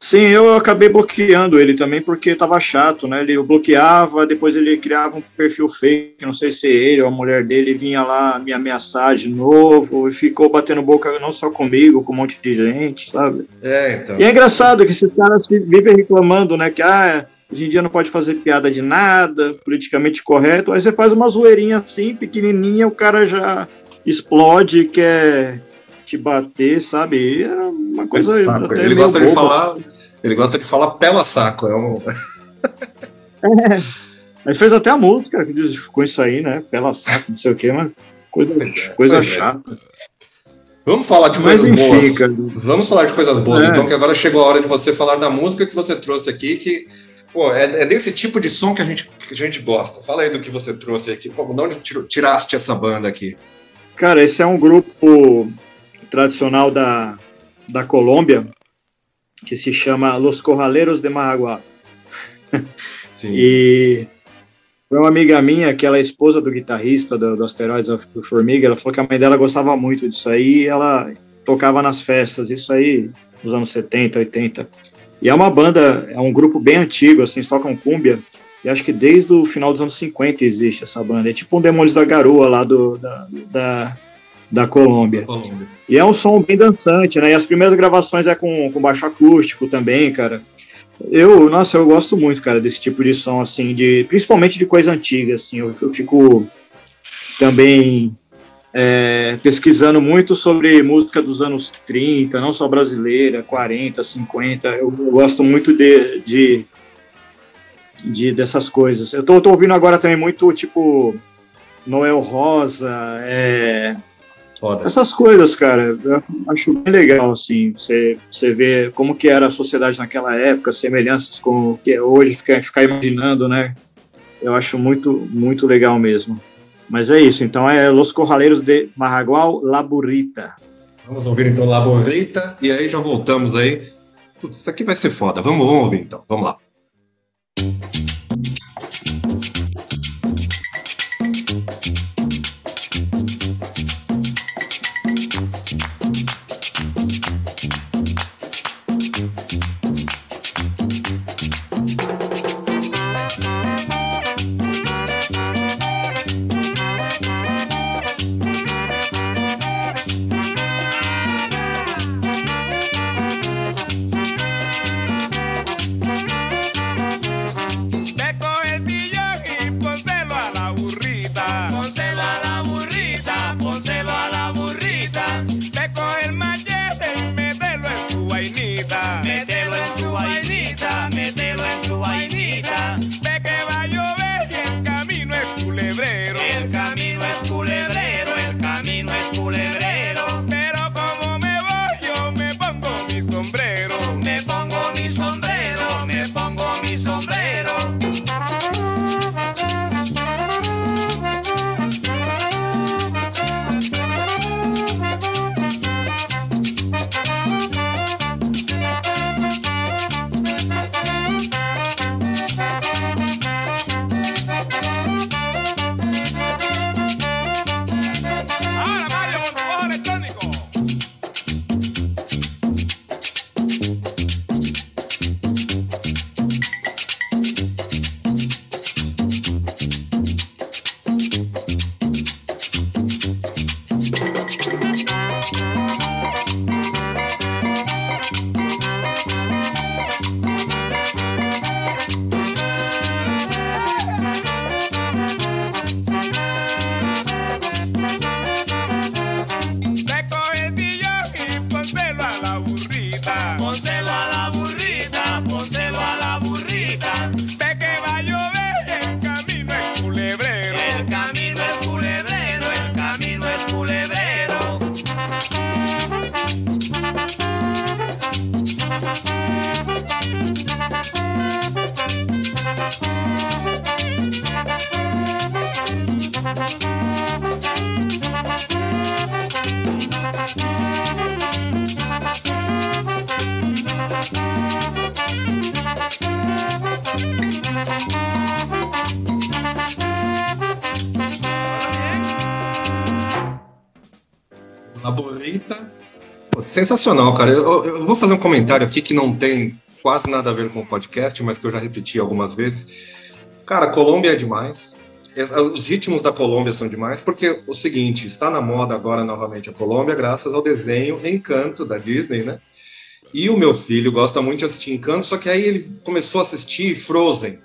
Sim, eu acabei bloqueando ele também porque tava chato, né? Ele eu bloqueava, depois ele criava um perfil fake, não sei se ele ou a mulher dele vinha lá me ameaçar de novo e ficou batendo boca não só comigo, com um monte de gente, sabe?
É, então.
E é engraçado que esses caras vi- vivem reclamando, né? Que ah, hoje em dia não pode fazer piada de nada, politicamente correto. Aí você faz uma zoeirinha assim, pequenininha, o cara já explode, quer te bater, sabe? É uma coisa.
Ele
meio
gosta de falar. Ele gosta de falar pela saco. É um...
Mas fez até a música que ficou isso aí, né? Pela saco, não sei o quê, mas coisa,
é,
coisa
é.
chata.
Vamos falar de
Mas
coisas
enfim,
boas. Vamos falar de coisas boas,
É.
então, que agora chegou a hora de você falar da música que você trouxe aqui, que pô, é, é desse tipo de som que a, gente, que a gente gosta. Fala aí do que você trouxe aqui. Como, de onde tir- tiraste essa banda aqui?
Cara, esse é um grupo tradicional da, da Colômbia que se chama Los Corraleiros de Marraguá.
Sim.
E foi uma amiga minha, que ela é esposa do guitarrista do, do Asteroids of Formiga, ela falou que a mãe dela gostava muito disso aí, e ela tocava nas festas, isso aí nos anos 70, 80. E é uma banda, é um grupo bem antigo, assim, eles tocam cúmbia, e acho que desde o final dos anos 50 existe essa banda. É tipo um Demônios da Garoa lá do, da, da, da Colômbia. E é um som bem dançante, né? E as primeiras gravações é com, com baixo acústico também, cara. Eu, nossa, eu gosto muito, cara, desse tipo de som, assim, de, principalmente de coisa antiga, assim. Eu, eu fico também é, pesquisando muito sobre música dos anos 30, não só brasileira, 40, 50. Eu, eu gosto muito de, de, de dessas coisas. Eu tô, tô ouvindo agora também muito, tipo, Noel Rosa, é, essas coisas, cara, eu acho bem legal, assim, você, você vê como que era a sociedade naquela época, semelhanças com o que é hoje, ficar, ficar imaginando, né? Eu acho muito, muito legal mesmo. Mas é isso, então é Los Corraleiros de Marragual La Burrita.
Vamos ouvir então La Borrita e aí já voltamos aí. Putz, isso aqui vai ser foda. Vamos, vamos ouvir então. Vamos lá. A burrita. Pô, sensacional, cara. Eu, eu vou fazer um comentário aqui que não tem quase nada a ver com o podcast, mas que eu já repeti algumas vezes. Cara, Colômbia é demais. Es- Os ritmos da Colômbia são demais, porque o seguinte, está na moda agora novamente a Colômbia, graças ao desenho Encanto da Disney, né? E o meu filho gosta muito de assistir Encanto, só que aí ele começou a assistir Frozen.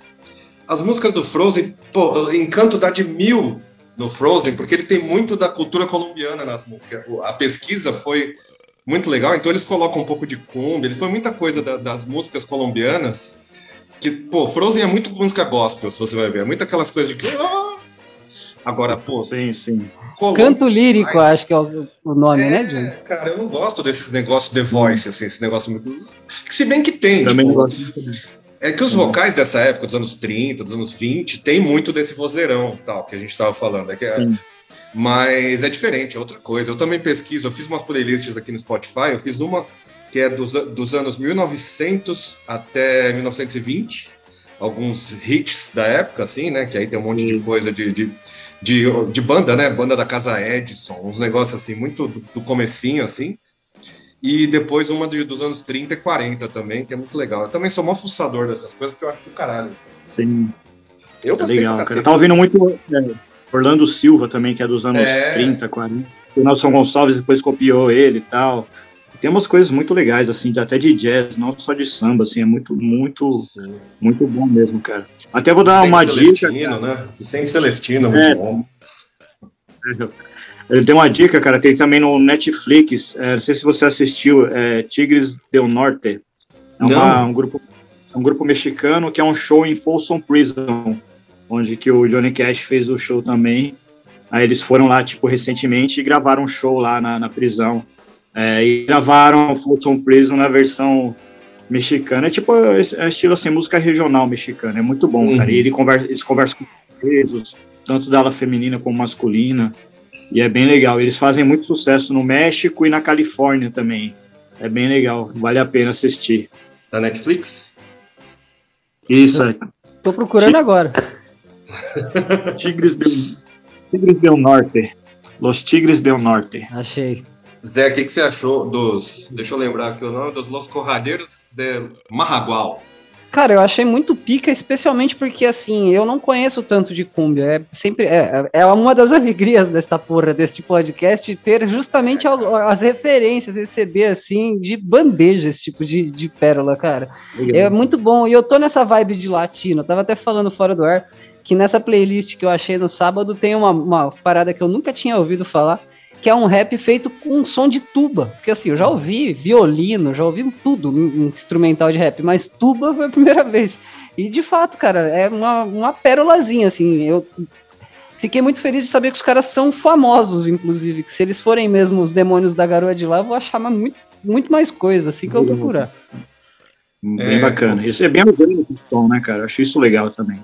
As músicas do Frozen, pô, Encanto dá de mil no Frozen, porque ele tem muito da cultura colombiana nas músicas. A pesquisa foi muito legal, então eles colocam um pouco de cumbia, eles põem muita coisa da- das músicas colombianas, que, pô, Frozen é muito música gospel, se você vai ver, é muito aquelas coisas de... "Ah". Agora, pô,
Sim, sim.
Colômbia-
Canto lírico,
Mas-
acho que é o, o nome, né,
é,
John?
cara, eu não gosto desses negócios The Voice, assim, esse negócio muito... Se bem que tem,
Também
tipo,
gosto muito.
É que os vocais dessa época, dos anos 30, dos anos 20, tem muito desse vozeirão, tal, que a gente tava falando. É que é- mas é diferente, é outra coisa. Eu também pesquiso, eu fiz umas playlists aqui no Spotify, eu fiz uma que é dos, dos anos 1900 até 1920, alguns hits da época, assim, né? Que aí tem um monte de coisa de, de, de, de banda, né? Banda da Casa Edison, uns negócios assim, muito do, do comecinho, assim. E depois uma de- dos anos 30 e 40 também, que é muito legal. Eu também sou mó fuçador dessas coisas, porque eu acho do caralho.
Sim.
Eu
Tá legal, cara. Eu tava ouvindo muito é, Orlando Silva também, que é dos anos
É.
30, 40. O Nelson Gonçalves depois copiou ele e tal. Tem umas coisas muito legais, assim, de- até de jazz, não só de samba, assim, é muito, muito,
Sim.
muito bom mesmo, cara. Até vou dar
Vicente
uma dica.
Celestino, né? Vicente Celestino, muito
É.
bom.
Ele tem uma dica, cara, tem também no Netflix. é, não sei se você assistiu, é, Tigres del Norte. É uma- um, grupo, um grupo mexicano que é um show em Folsom Prison, onde que o Johnny Cash fez o show também. Aí eles foram lá, tipo, recentemente e gravaram um show lá na, na prisão. É, e gravaram Folsom Prison na versão mexicana. É tipo, é estilo assim, música regional mexicana. É muito bom,
Uhum.
cara. E ele conversa, eles conversam com os presos, tanto da ala feminina como masculina. E é bem legal. Eles fazem muito sucesso no México e na Califórnia também. É bem legal. Vale a pena assistir.
Da Netflix?
Isso,
Tô procurando agora.
Tigres del, Tigres del Norte. Los Tigres del Norte.
Achei.
Zé, o que, que você achou dos. Deixa eu lembrar aqui o nome, dos Los Corralheiros de Marragual.
Cara, eu achei muito pica, especialmente porque, assim, eu não conheço tanto de cumbia. É sempre é, é uma das alegrias desta porra, deste podcast, ter justamente as referências, receber, assim, de bandeja esse tipo de, de pérola, cara. É muito bom. E eu tô nessa vibe de latino. Eu tava até falando fora do ar que nessa playlist que eu achei no sábado tem uma, uma parada que eu nunca tinha ouvido falar, que é um rap feito com um som de tuba. Porque assim, eu já ouvi violino, já ouvi tudo em instrumental de rap, mas tuba foi a primeira vez. E de fato, cara, é uma, uma pérolazinha, assim. Eu fiquei muito feliz de saber que os caras são famosos, inclusive. Que se eles forem mesmo os demônios da garoa de lá, eu vou achar muito, muito mais coisa, assim que eu procurar.
Bem
É.
bacana. Isso é bem orgânico o som, né, cara? Eu acho isso legal também.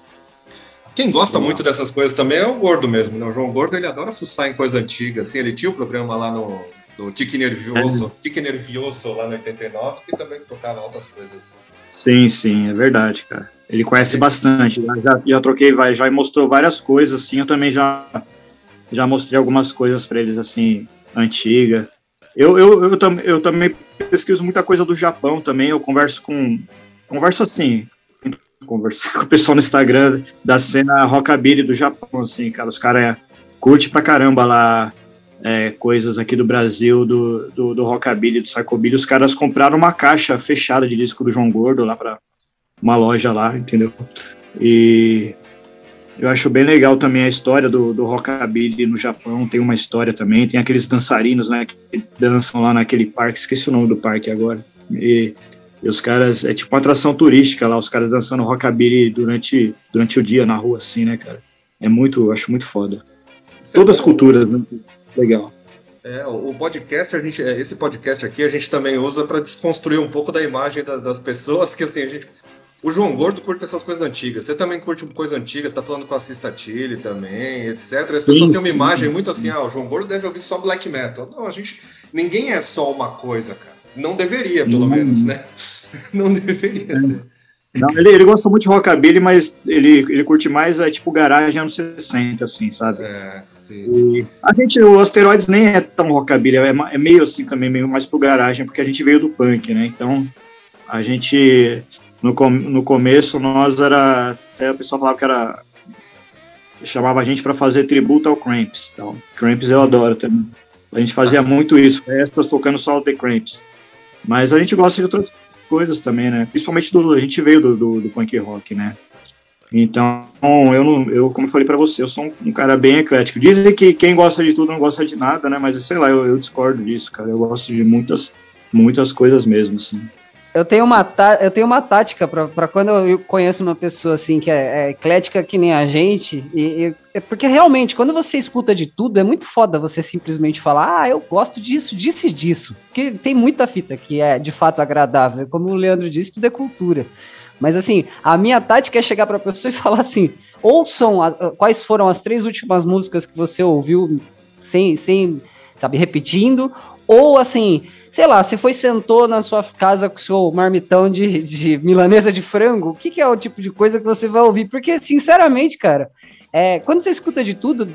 Quem gosta muito dessas coisas também é o Gordo mesmo, né? O João Gordo, ele adora fuçar em coisa antiga, assim. Ele tinha o programa lá no, no Tique Nervioso, Tique Nervioso lá no 89, que também tocava altas coisas.
Sim, sim, é verdade, cara. Ele conhece bastante. Já, já, já troquei, vai, já mostrou várias coisas, assim. Eu também já, já mostrei algumas coisas para eles, assim, antiga. Eu, eu, eu, tam, eu também pesquiso muita coisa do Japão também. Eu converso com. Converso assim. Converso com o pessoal no Instagram da cena rockabilly do Japão, assim, cara. Os caras curtem pra caramba lá é, coisas aqui do Brasil, do, do, do rockabilly, do psychobilly. Os caras compraram uma caixa fechada de disco do João Gordo lá pra uma loja lá, entendeu? E eu acho bem legal também a história do, do rockabilly no Japão. Tem uma história também. Tem aqueles dançarinos, né, que dançam lá naquele parque. Esqueci o nome do parque agora. E, e os caras é tipo uma atração turística lá. Os caras dançando rockabilly durante durante o dia na rua, assim, né, cara? É muito, eu acho muito foda. Todas as culturas, né? legal.
É, o podcast, a gente, esse podcast aqui, a gente também usa para desconstruir um pouco da imagem das, das pessoas, que assim, a gente. O João Gordo curte essas coisas antigas. Você também curte coisa antiga, você tá falando com a Cista Tilly também, etc. As pessoas
Sim,
têm uma
sim.
imagem muito assim, ah, o João Gordo deve ouvir só black metal. Não, a gente. Ninguém é só uma coisa, cara. Não deveria, pelo
Não.
menos, né? Não deveria ser.
Não, ele, ele gosta muito de rockabilly, mas ele, ele curte mais é, tipo garagem anos 60, assim, sabe?
É, sim.
E a gente, o Asteroides nem é tão rockabilly, é, é meio assim também, meio mais pro garagem, porque a gente veio do punk, né? Então, a gente, no, com, no começo, nós era, até o pessoal falava que era, chamava a gente para fazer tributo ao Cramps, então, Cramps eu adoro também. A gente fazia muito isso, festas tocando só o The Cramps. Mas a gente gosta de outras coisas também, né? Principalmente do, a gente veio do, do, do punk rock, né? Então, eu não, eu como eu falei para você, eu sou um, um, cara bem eclético. Dizem que quem gosta de tudo não gosta de nada, né? Mas sei lá, eu, eu discordo disso, cara. Eu gosto de muitas, muitas coisas mesmo, assim.
Eu tenho uma, eu tenho uma tática para quando eu conheço uma pessoa assim que é, é eclética que nem a gente, e, e, é porque realmente, quando você escuta de tudo, é muito foda você simplesmente falar, ah, eu gosto disso, disso e disso. Porque tem muita fita que é de fato agradável. Como o Leandro disse, tudo é cultura. Mas assim, a minha tática é chegar para a pessoa e falar assim: ouçam a, quais foram as três últimas músicas que você ouviu sem, sem, sabe, repetindo, ou assim, sei lá, você foi sentou na sua casa com o seu marmitão de, de milanesa de frango, o que, que é o tipo de coisa que você vai ouvir? Porque, sinceramente, cara, é, quando você escuta de tudo,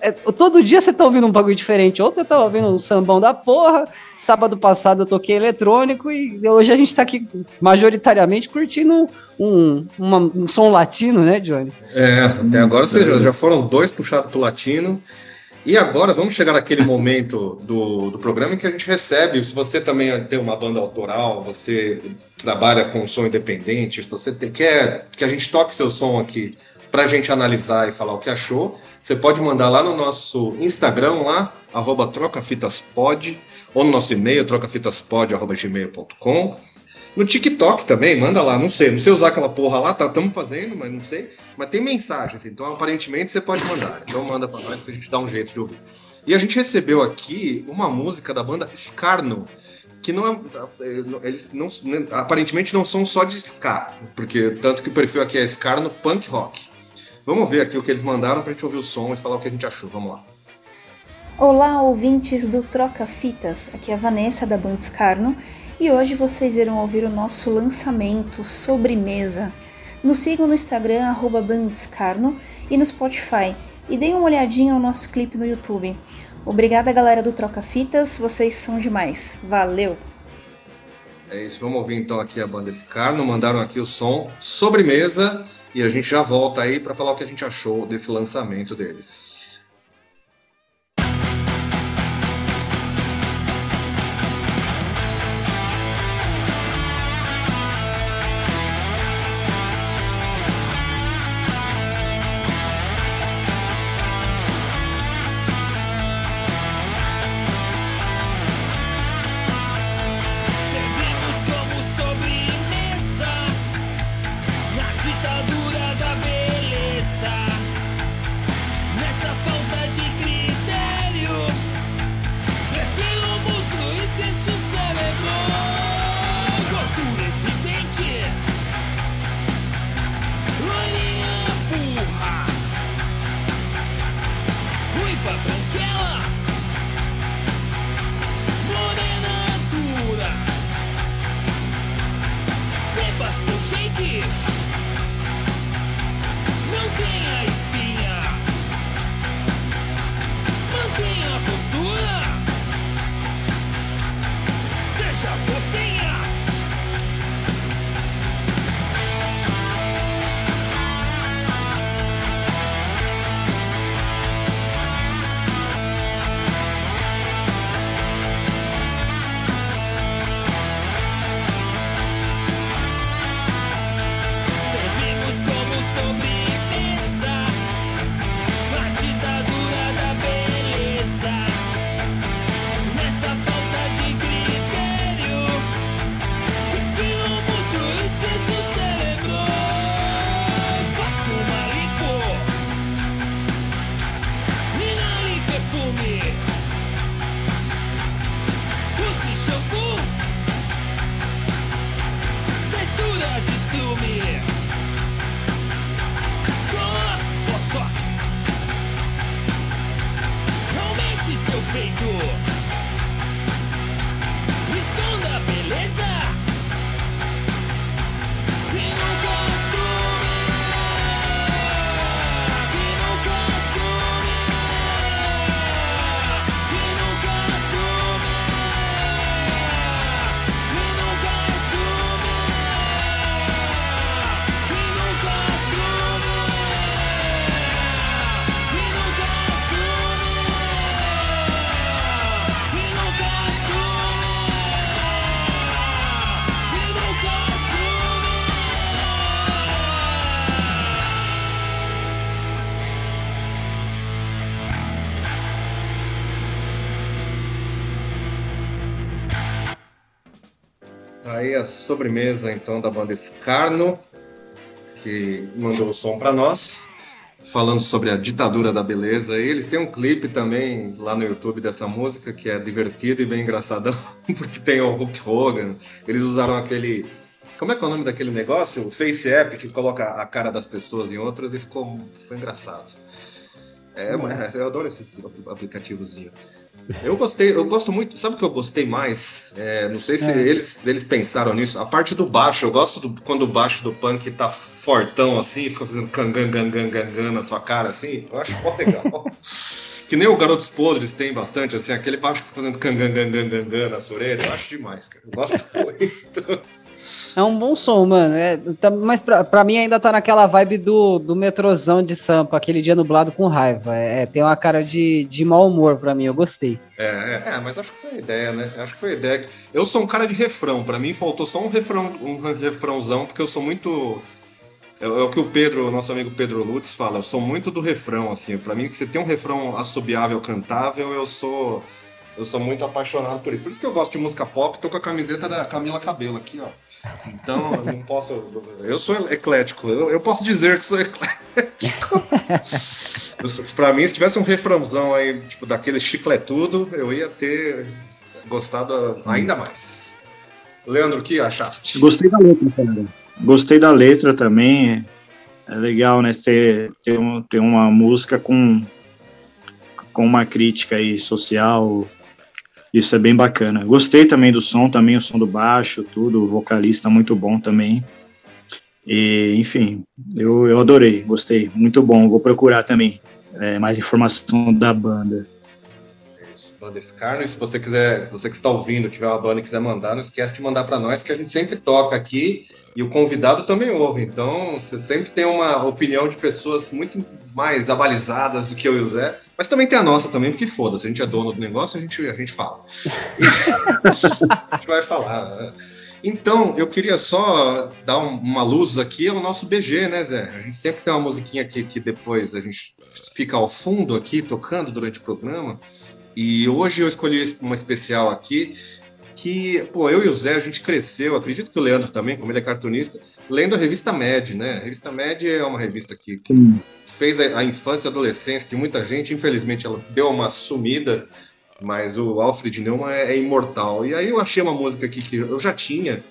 é, todo dia você tá ouvindo um bagulho diferente. Ontem eu tava ouvindo um sambão da porra, sábado passado eu toquei eletrônico e hoje a gente tá aqui majoritariamente curtindo um, uma, um som latino, né, Johnny?
É, até agora vocês já foram dois puxados pro latino. E agora vamos chegar naquele momento do, do programa em que a gente recebe. Se você também tem uma banda autoral, você trabalha com som independente, se você quer que a gente toque seu som aqui para a gente analisar e falar o que achou, você pode mandar lá no nosso Instagram, lá, arroba trocafitaspod, ou no nosso e-mail, trocafitaspod.gmail.com. No TikTok também, manda lá, não sei, não sei usar aquela porra lá, tá, estamos fazendo, mas não sei. Mas tem mensagens, então aparentemente você pode mandar. Então manda para nós que a gente dá um jeito de ouvir. E a gente recebeu aqui uma música da banda Scarno, que não é, eles não aparentemente não são só de ska, porque tanto que o perfil aqui é Scarno Punk Rock. Vamos ver aqui o que eles mandaram pra gente ouvir o som e falar o que a gente achou. Vamos lá.
Olá, ouvintes do Troca Fitas. Aqui é a Vanessa da banda Scarno e hoje vocês irão ouvir o nosso lançamento Sobremesa. Nos sigam no Instagram, Bandescarno, e no Spotify. E deem uma olhadinha no nosso clipe no YouTube. Obrigada, galera do Troca Fitas, vocês são demais. Valeu!
É isso, vamos ouvir então aqui a banda Scarno. Mandaram aqui o som Sobremesa e a gente já volta aí para falar o que a gente achou desse lançamento deles. We'll see sobremesa, então, da banda Escarno, que mandou o som para nós, falando sobre a ditadura da beleza. E eles têm um clipe também lá no YouTube dessa música, que é divertido e bem engraçadão, porque tem o Hulk Hogan. Eles usaram aquele. Como é que é o nome daquele negócio? O Face App, que coloca a cara das pessoas em outras e ficou, ficou engraçado. É, eu adoro esses aplicativozinhos. Eu gostei, eu gosto muito. Sabe o que eu gostei mais? É, não sei se
É.
eles, eles pensaram nisso. A parte do baixo, eu gosto do- quando o baixo do punk tá fortão assim, fica fazendo cangan, gangan, gangan na sua cara assim. Eu acho mó legal. que nem o Garotos Podres tem bastante, assim, aquele baixo que fica fazendo cangan, gangan na sua orelha. Eu acho demais, cara. Eu gosto muito.
É um bom som, mano. É, tá- mas pra, pra mim ainda tá naquela vibe do, do metrozão de Sampa, aquele dia nublado com raiva. É, tem uma cara de, de mau humor pra mim, eu gostei.
É, é, é, mas acho que foi a ideia, né? Acho que foi a ideia. Eu sou um cara de refrão. Pra mim faltou só um refrão, um refrãozão, porque eu sou muito. É, é o que o Pedro, nosso amigo Pedro Lutz fala. Eu sou muito do refrão, assim. Pra mim, que você tem um refrão assobiável, cantável, eu sou. Eu sou muito apaixonado por isso. Por isso que eu gosto de música pop. Tô com a camiseta da Camila Cabelo aqui, ó. Então, eu não posso. Eu sou eclético. Eu, eu posso dizer que sou eclético. Pra mim, se tivesse um refrãozão aí, tipo, daquele chicletudo, eu ia ter gostado ainda mais. Leandro, o que achaste?
Gostei da letra, cara. Gostei da letra também. É legal, né? Ter, ter, um, ter uma música com, com uma crítica aí social. Isso é bem bacana. Gostei também do som, também o som do baixo, tudo. O vocalista muito bom também. E, enfim, eu, eu adorei, gostei. Muito bom. Vou procurar também é, mais informação da banda.
Isso, Banda Scarno, e se você quiser, você que está ouvindo, tiver uma banda e quiser mandar, não esquece de mandar para nós, que a gente sempre toca aqui e o convidado também ouve. Então, você sempre tem uma opinião de pessoas muito mais abalizadas do que eu e o Zé, mas também tem a nossa também, porque foda-se, a gente é dono do negócio, a gente, a gente fala. a gente vai falar. Então, eu queria só dar um- uma luz aqui ao nosso BG, né, Zé? A gente sempre tem uma musiquinha aqui que depois a gente fica ao fundo aqui, tocando durante o programa. E hoje eu escolhi uma especial aqui que, pô, eu e o Zé, a gente cresceu, acredito que o Leandro também, como ele é cartunista, lendo a revista Mad, né? A revista Mad é uma revista que, que fez a, a infância e adolescência de muita gente, infelizmente ela deu uma sumida, mas o Alfred Neumann é, é imortal. E aí eu achei uma música aqui que eu já tinha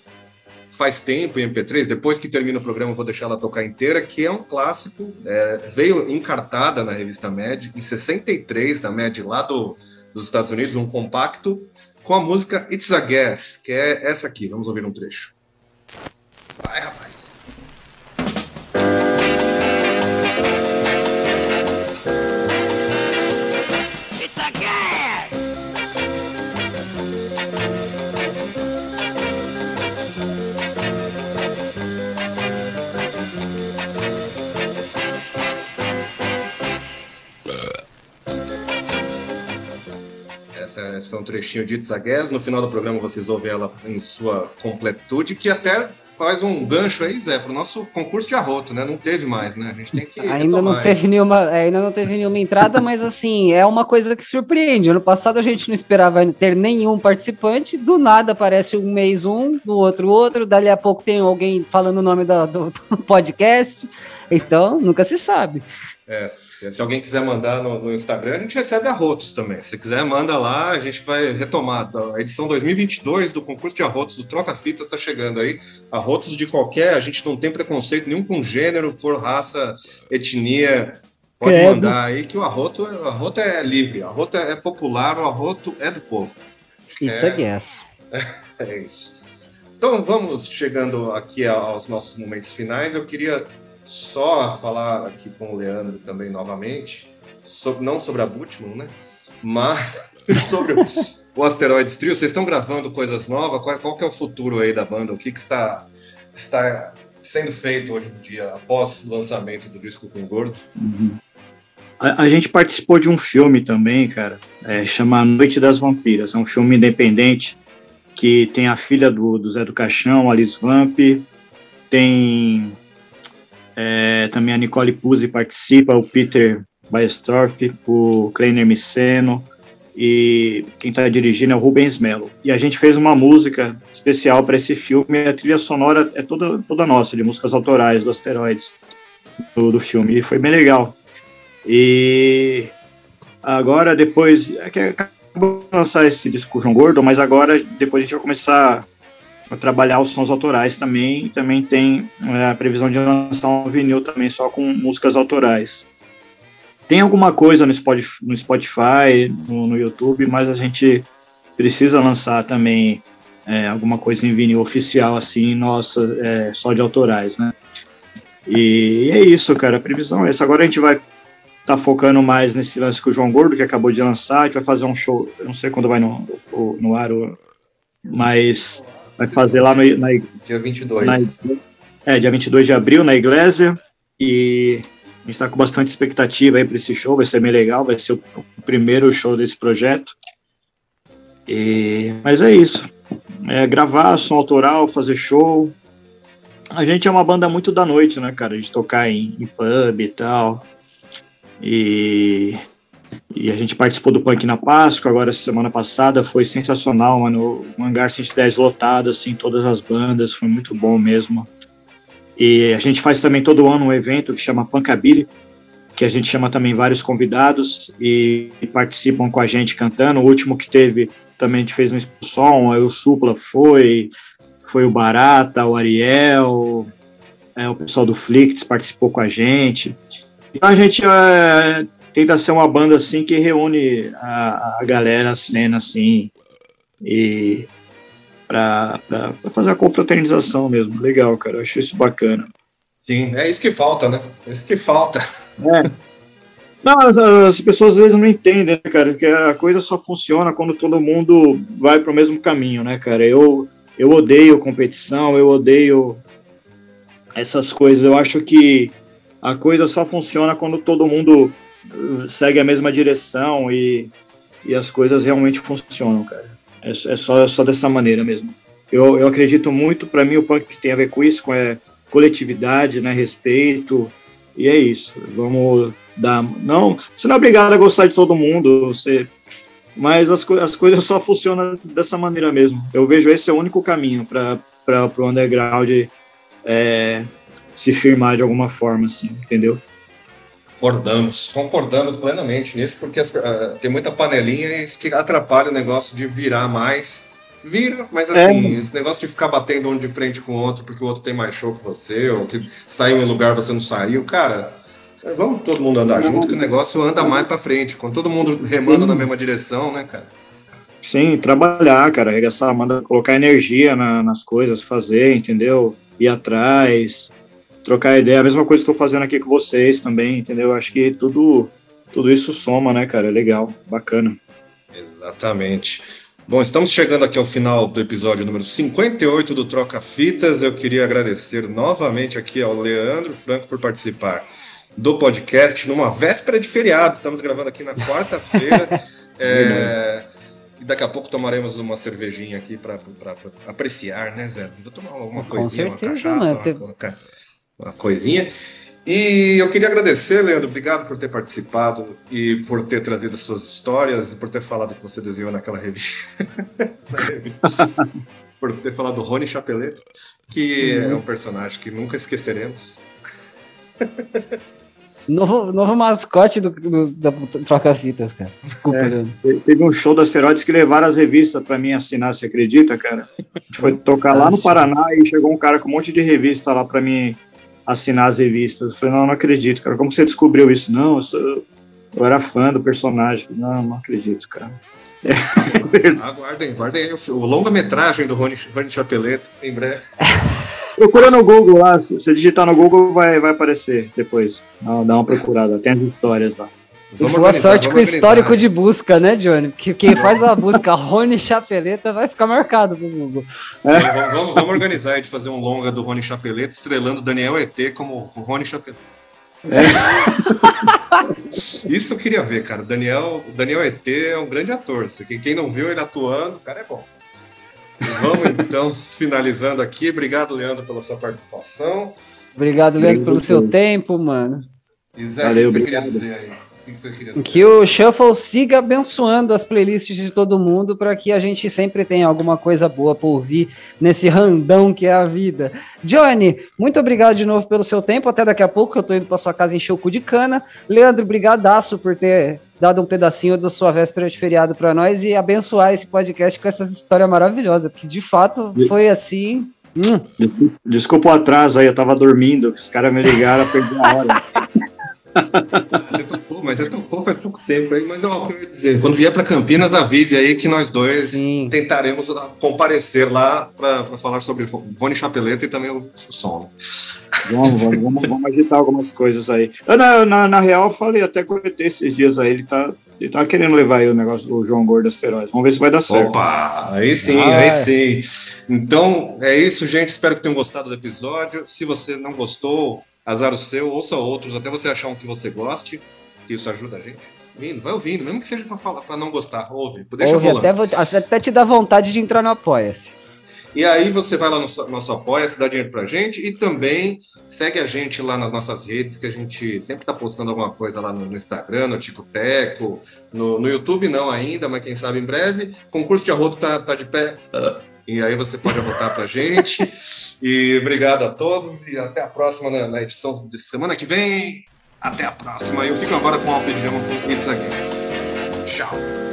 faz tempo em MP3, depois que termina o programa eu vou deixar ela tocar inteira, que é um clássico, é, veio encartada na revista Mad, em 63, da Mad lá do, dos Estados Unidos, um compacto, com a música It's a Guess, que é essa aqui, vamos ouvir um trecho. Vai, rapaz. Essa, esse foi um trechinho de Guess, no final do programa vocês ouvem ela em sua completude, que até faz um gancho aí, Zé, pro nosso concurso de arroto, né? Não teve mais, né? A gente tem que
Ainda não, teve nenhuma, é, ainda não teve nenhuma entrada, mas assim, é uma coisa que surpreende. Ano passado a gente não esperava ter nenhum participante, do nada aparece um mês um, no outro outro, dali a pouco tem alguém falando o nome do, do podcast, então nunca se sabe.
É, se, se alguém quiser mandar no, no Instagram, a gente recebe arrotos também. Se quiser, manda lá, a gente vai retomar. A edição 2022 do concurso de arrotos do Troca Fitas está chegando aí. Arrotos de qualquer, a gente não tem preconceito nenhum com gênero, cor, raça, etnia. Pode
Credo.
mandar aí que o arroto, o arroto é livre, o arroto é popular, o arroto é do povo.
It's
É.
a guess.
É isso. Então vamos chegando aqui aos nossos momentos finais. Eu queria só falar aqui com o Leandro também novamente, sobre- não sobre a Butman, né? Mas sobre o, Asteroids Trio. Vocês estão gravando coisas novas? Qual, qual que é o futuro aí da banda? O que, que está, está sendo feito hoje em dia após o lançamento do disco com o Gordo?
A, a gente participou de um filme também, cara, é, chama Noite das Vampiras. É um filme independente que tem a filha do, do Zé do Caixão, Alice Vamp, tem é, também a Nicole Puzzi participa, o Peter Baestorff, o Kleiner Miceno, e quem está dirigindo é o Rubens Melo. E a gente fez uma música especial para esse filme. A trilha sonora é toda, toda nossa, de músicas autorais do Asteroides do, do filme. E foi bem legal. E agora, depois. É que acabou de lançar esse disco João Gordo, mas agora, depois a gente vai começar a trabalhar os sons autorais também. Também tem é, a previsão de lançar um vinil também só com músicas autorais. Tem alguma coisa no Spotify, no, no, YouTube, mas a gente precisa lançar também é, alguma coisa em vinil oficial, assim, nossa, é, só de autorais, né? E, e, é isso, cara, a previsão é essa. Agora a gente vai tá focando mais nesse lance com o João Gordo, que acabou de lançar, a gente vai fazer um show, não sei quando vai no, no ar, mas vai fazer lá no, na...
Dia 22.
Na, é, dia 22 de abril, na Igreja, e a gente está com bastante expectativa aí para esse show, vai ser bem legal, vai ser o, o primeiro show desse projeto. E, mas é isso. É gravar som autoral, fazer show. A gente é uma banda muito da noite, né, cara? A gente tocar em, em pub e tal. E, e a gente participou do Punk na Páscoa, agora semana passada, foi sensacional, mano. O Hangar 110 lotado, assim, todas as bandas, foi muito bom mesmo. E a gente faz também todo ano um evento que chama Pancabili, que a gente chama também vários convidados e, participam com a gente cantando. O último que teve também a gente fez um som, aí o Supla foi, foi o Barata, o Ariel, é, o pessoal do Flicts participou com a gente. Então a gente é, tenta ser uma banda assim que reúne a, a galera, a cena assim, e para fazer a confraternização mesmo. Legal, cara. Eu acho isso bacana.
Sim, é isso que falta, né? É isso que falta.
É. Não, as, as, pessoas às vezes não entendem, né, cara? Que a coisa só funciona quando todo mundo vai para o mesmo caminho, né, cara? Eu, eu odeio competição, eu odeio essas coisas. Eu acho que a coisa só funciona quando todo mundo segue a mesma direção e, e as coisas realmente funcionam, cara. É, é só, é só dessa maneira mesmo. Eu, eu acredito muito, para mim, o punk tem a ver com isso, com é, coletividade, né, respeito, e é isso. Vamos dar. Não, você não é obrigado a gostar de todo mundo, você, mas as, as coisas só funcionam dessa maneira mesmo. Eu vejo esse é o único caminho para o underground é, se firmar de alguma forma, assim, entendeu?
Concordamos, concordamos plenamente nisso, porque uh, tem muita panelinha que atrapalha o negócio de virar mais. Vira, mas assim, é. esse negócio de ficar batendo um de frente com o outro porque o outro tem mais show que você, ou que saiu em lugar você não saiu, cara, vamos todo mundo andar junto que o negócio anda mais para frente, com todo mundo remando Sim. na mesma direção, né, cara?
Sim, trabalhar, cara, arregaçar, manda colocar energia na, nas coisas, fazer, entendeu? Ir atrás, trocar ideia. A mesma coisa que estou fazendo aqui com vocês também, entendeu? Acho que tudo, tudo isso soma, né, cara? É legal, bacana.
Exatamente. Bom, estamos chegando aqui ao final do episódio número 58 do Troca Fitas. Eu queria agradecer novamente aqui ao Leandro Franco por participar do podcast numa véspera de feriado. Estamos gravando aqui na quarta-feira. é, e daqui a pouco tomaremos uma cervejinha aqui para apreciar, né, Zé? Vou tomar alguma coisinha, certeza, uma cachaça, uma, uma, uma coisinha. E eu queria agradecer, Leandro, obrigado por ter participado e por ter trazido suas histórias e por ter falado que você desenhou naquela revista. por ter falado do Rony Chapeleto, que uhum. é um personagem que nunca esqueceremos.
Novo, novo mascote do, do, da Troca-Fitas, cara. Desculpa, é,
Teve um show das Asteroides que levaram as revistas para mim assinar, você acredita, cara? A gente foi tocar lá no Paraná e chegou um cara com um monte de revista lá para mim assinar as revistas. Eu falei, não, não acredito, cara. Como você descobriu isso? Não, eu, sou, eu era fã do personagem. Não, não acredito, cara. É.
Aguardem, aguardem o longa-metragem do Rony, Rony Chapeleto, em breve.
Procura no Google lá, se digitar no Google vai, vai aparecer depois. Dá uma procurada, tem as histórias lá.
Vamos Boa sorte com o histórico de busca, né, Johnny? Porque quem faz a busca Rony Chapeleta vai ficar marcado no Google.
É. Vamos, vamos, vamos, organizar de fazer um longa do Rony Chapeleta, estrelando Daniel ET como Rony Chapeleta. É. Isso eu queria ver, cara. Daniel, Daniel ET é um grande ator. Quem não viu ele atuando, o cara é bom. Vamos então finalizando aqui. Obrigado, Leandro, pela sua participação.
Obrigado, Leandro, pelo seu tempo, mano.
Isaac, Valeu, você obrigado. queria dizer aí? Que, que você queria dizer?
Que o Shuffle siga abençoando as playlists de todo mundo para que a gente sempre tenha alguma coisa boa para ouvir nesse randão que é a vida. Johnny, muito obrigado de novo pelo seu tempo. Até daqui a pouco, que eu tô indo para sua casa encher o cu de cana. Leandro, brigadaço por ter dado um pedacinho da sua véspera de feriado para nós e abençoar esse podcast com essas histórias maravilhosas, porque de fato foi assim. Hum.
Desculpa, desculpa o atraso aí, eu tava dormindo, os caras me ligaram, perdi a hora.
Tocou, mas já tocou faz pouco tempo aí. Mas ó, o que eu ia dizer, quando vier para Campinas, avise aí que nós dois
Sim.
tentaremos comparecer lá para falar sobre Rony Chapeleta e também o som.
Vamos, vamos, vamos, vamos agitar algumas coisas aí. Eu, na, na, na real, eu falei até com esses dias aí, ele tá, ele tá querendo levar aí o negócio do João Gordo Asteroides. Vamos ver se vai dar certo.
Opa, aí sim,
Ah,
aí
é.
sim. Então, é isso, gente. Espero que tenham gostado do episódio. Se você não gostou, azar o seu, ouça outros, até você achar um que você goste, que isso ajuda a gente. Ouvindo, vai ouvindo, mesmo que seja para para não gostar, ouve, deixa
Ouve,
rolando.
até, até te dá vontade de entrar no Apoia-se.
E aí você vai lá no so- nosso apoia, se dá dinheiro pra gente e também segue a gente lá nas nossas redes, que a gente sempre tá postando alguma coisa lá no, no Instagram, no Tico Teco, no, no YouTube não ainda, mas quem sabe em breve. Concurso de arroto tá, tá de pé. E aí você pode arrotar pra gente. E obrigado a todos e até a próxima na, na edição de semana que vem. Até a próxima. Eu fico agora com o Alfred a Guess. Tchau.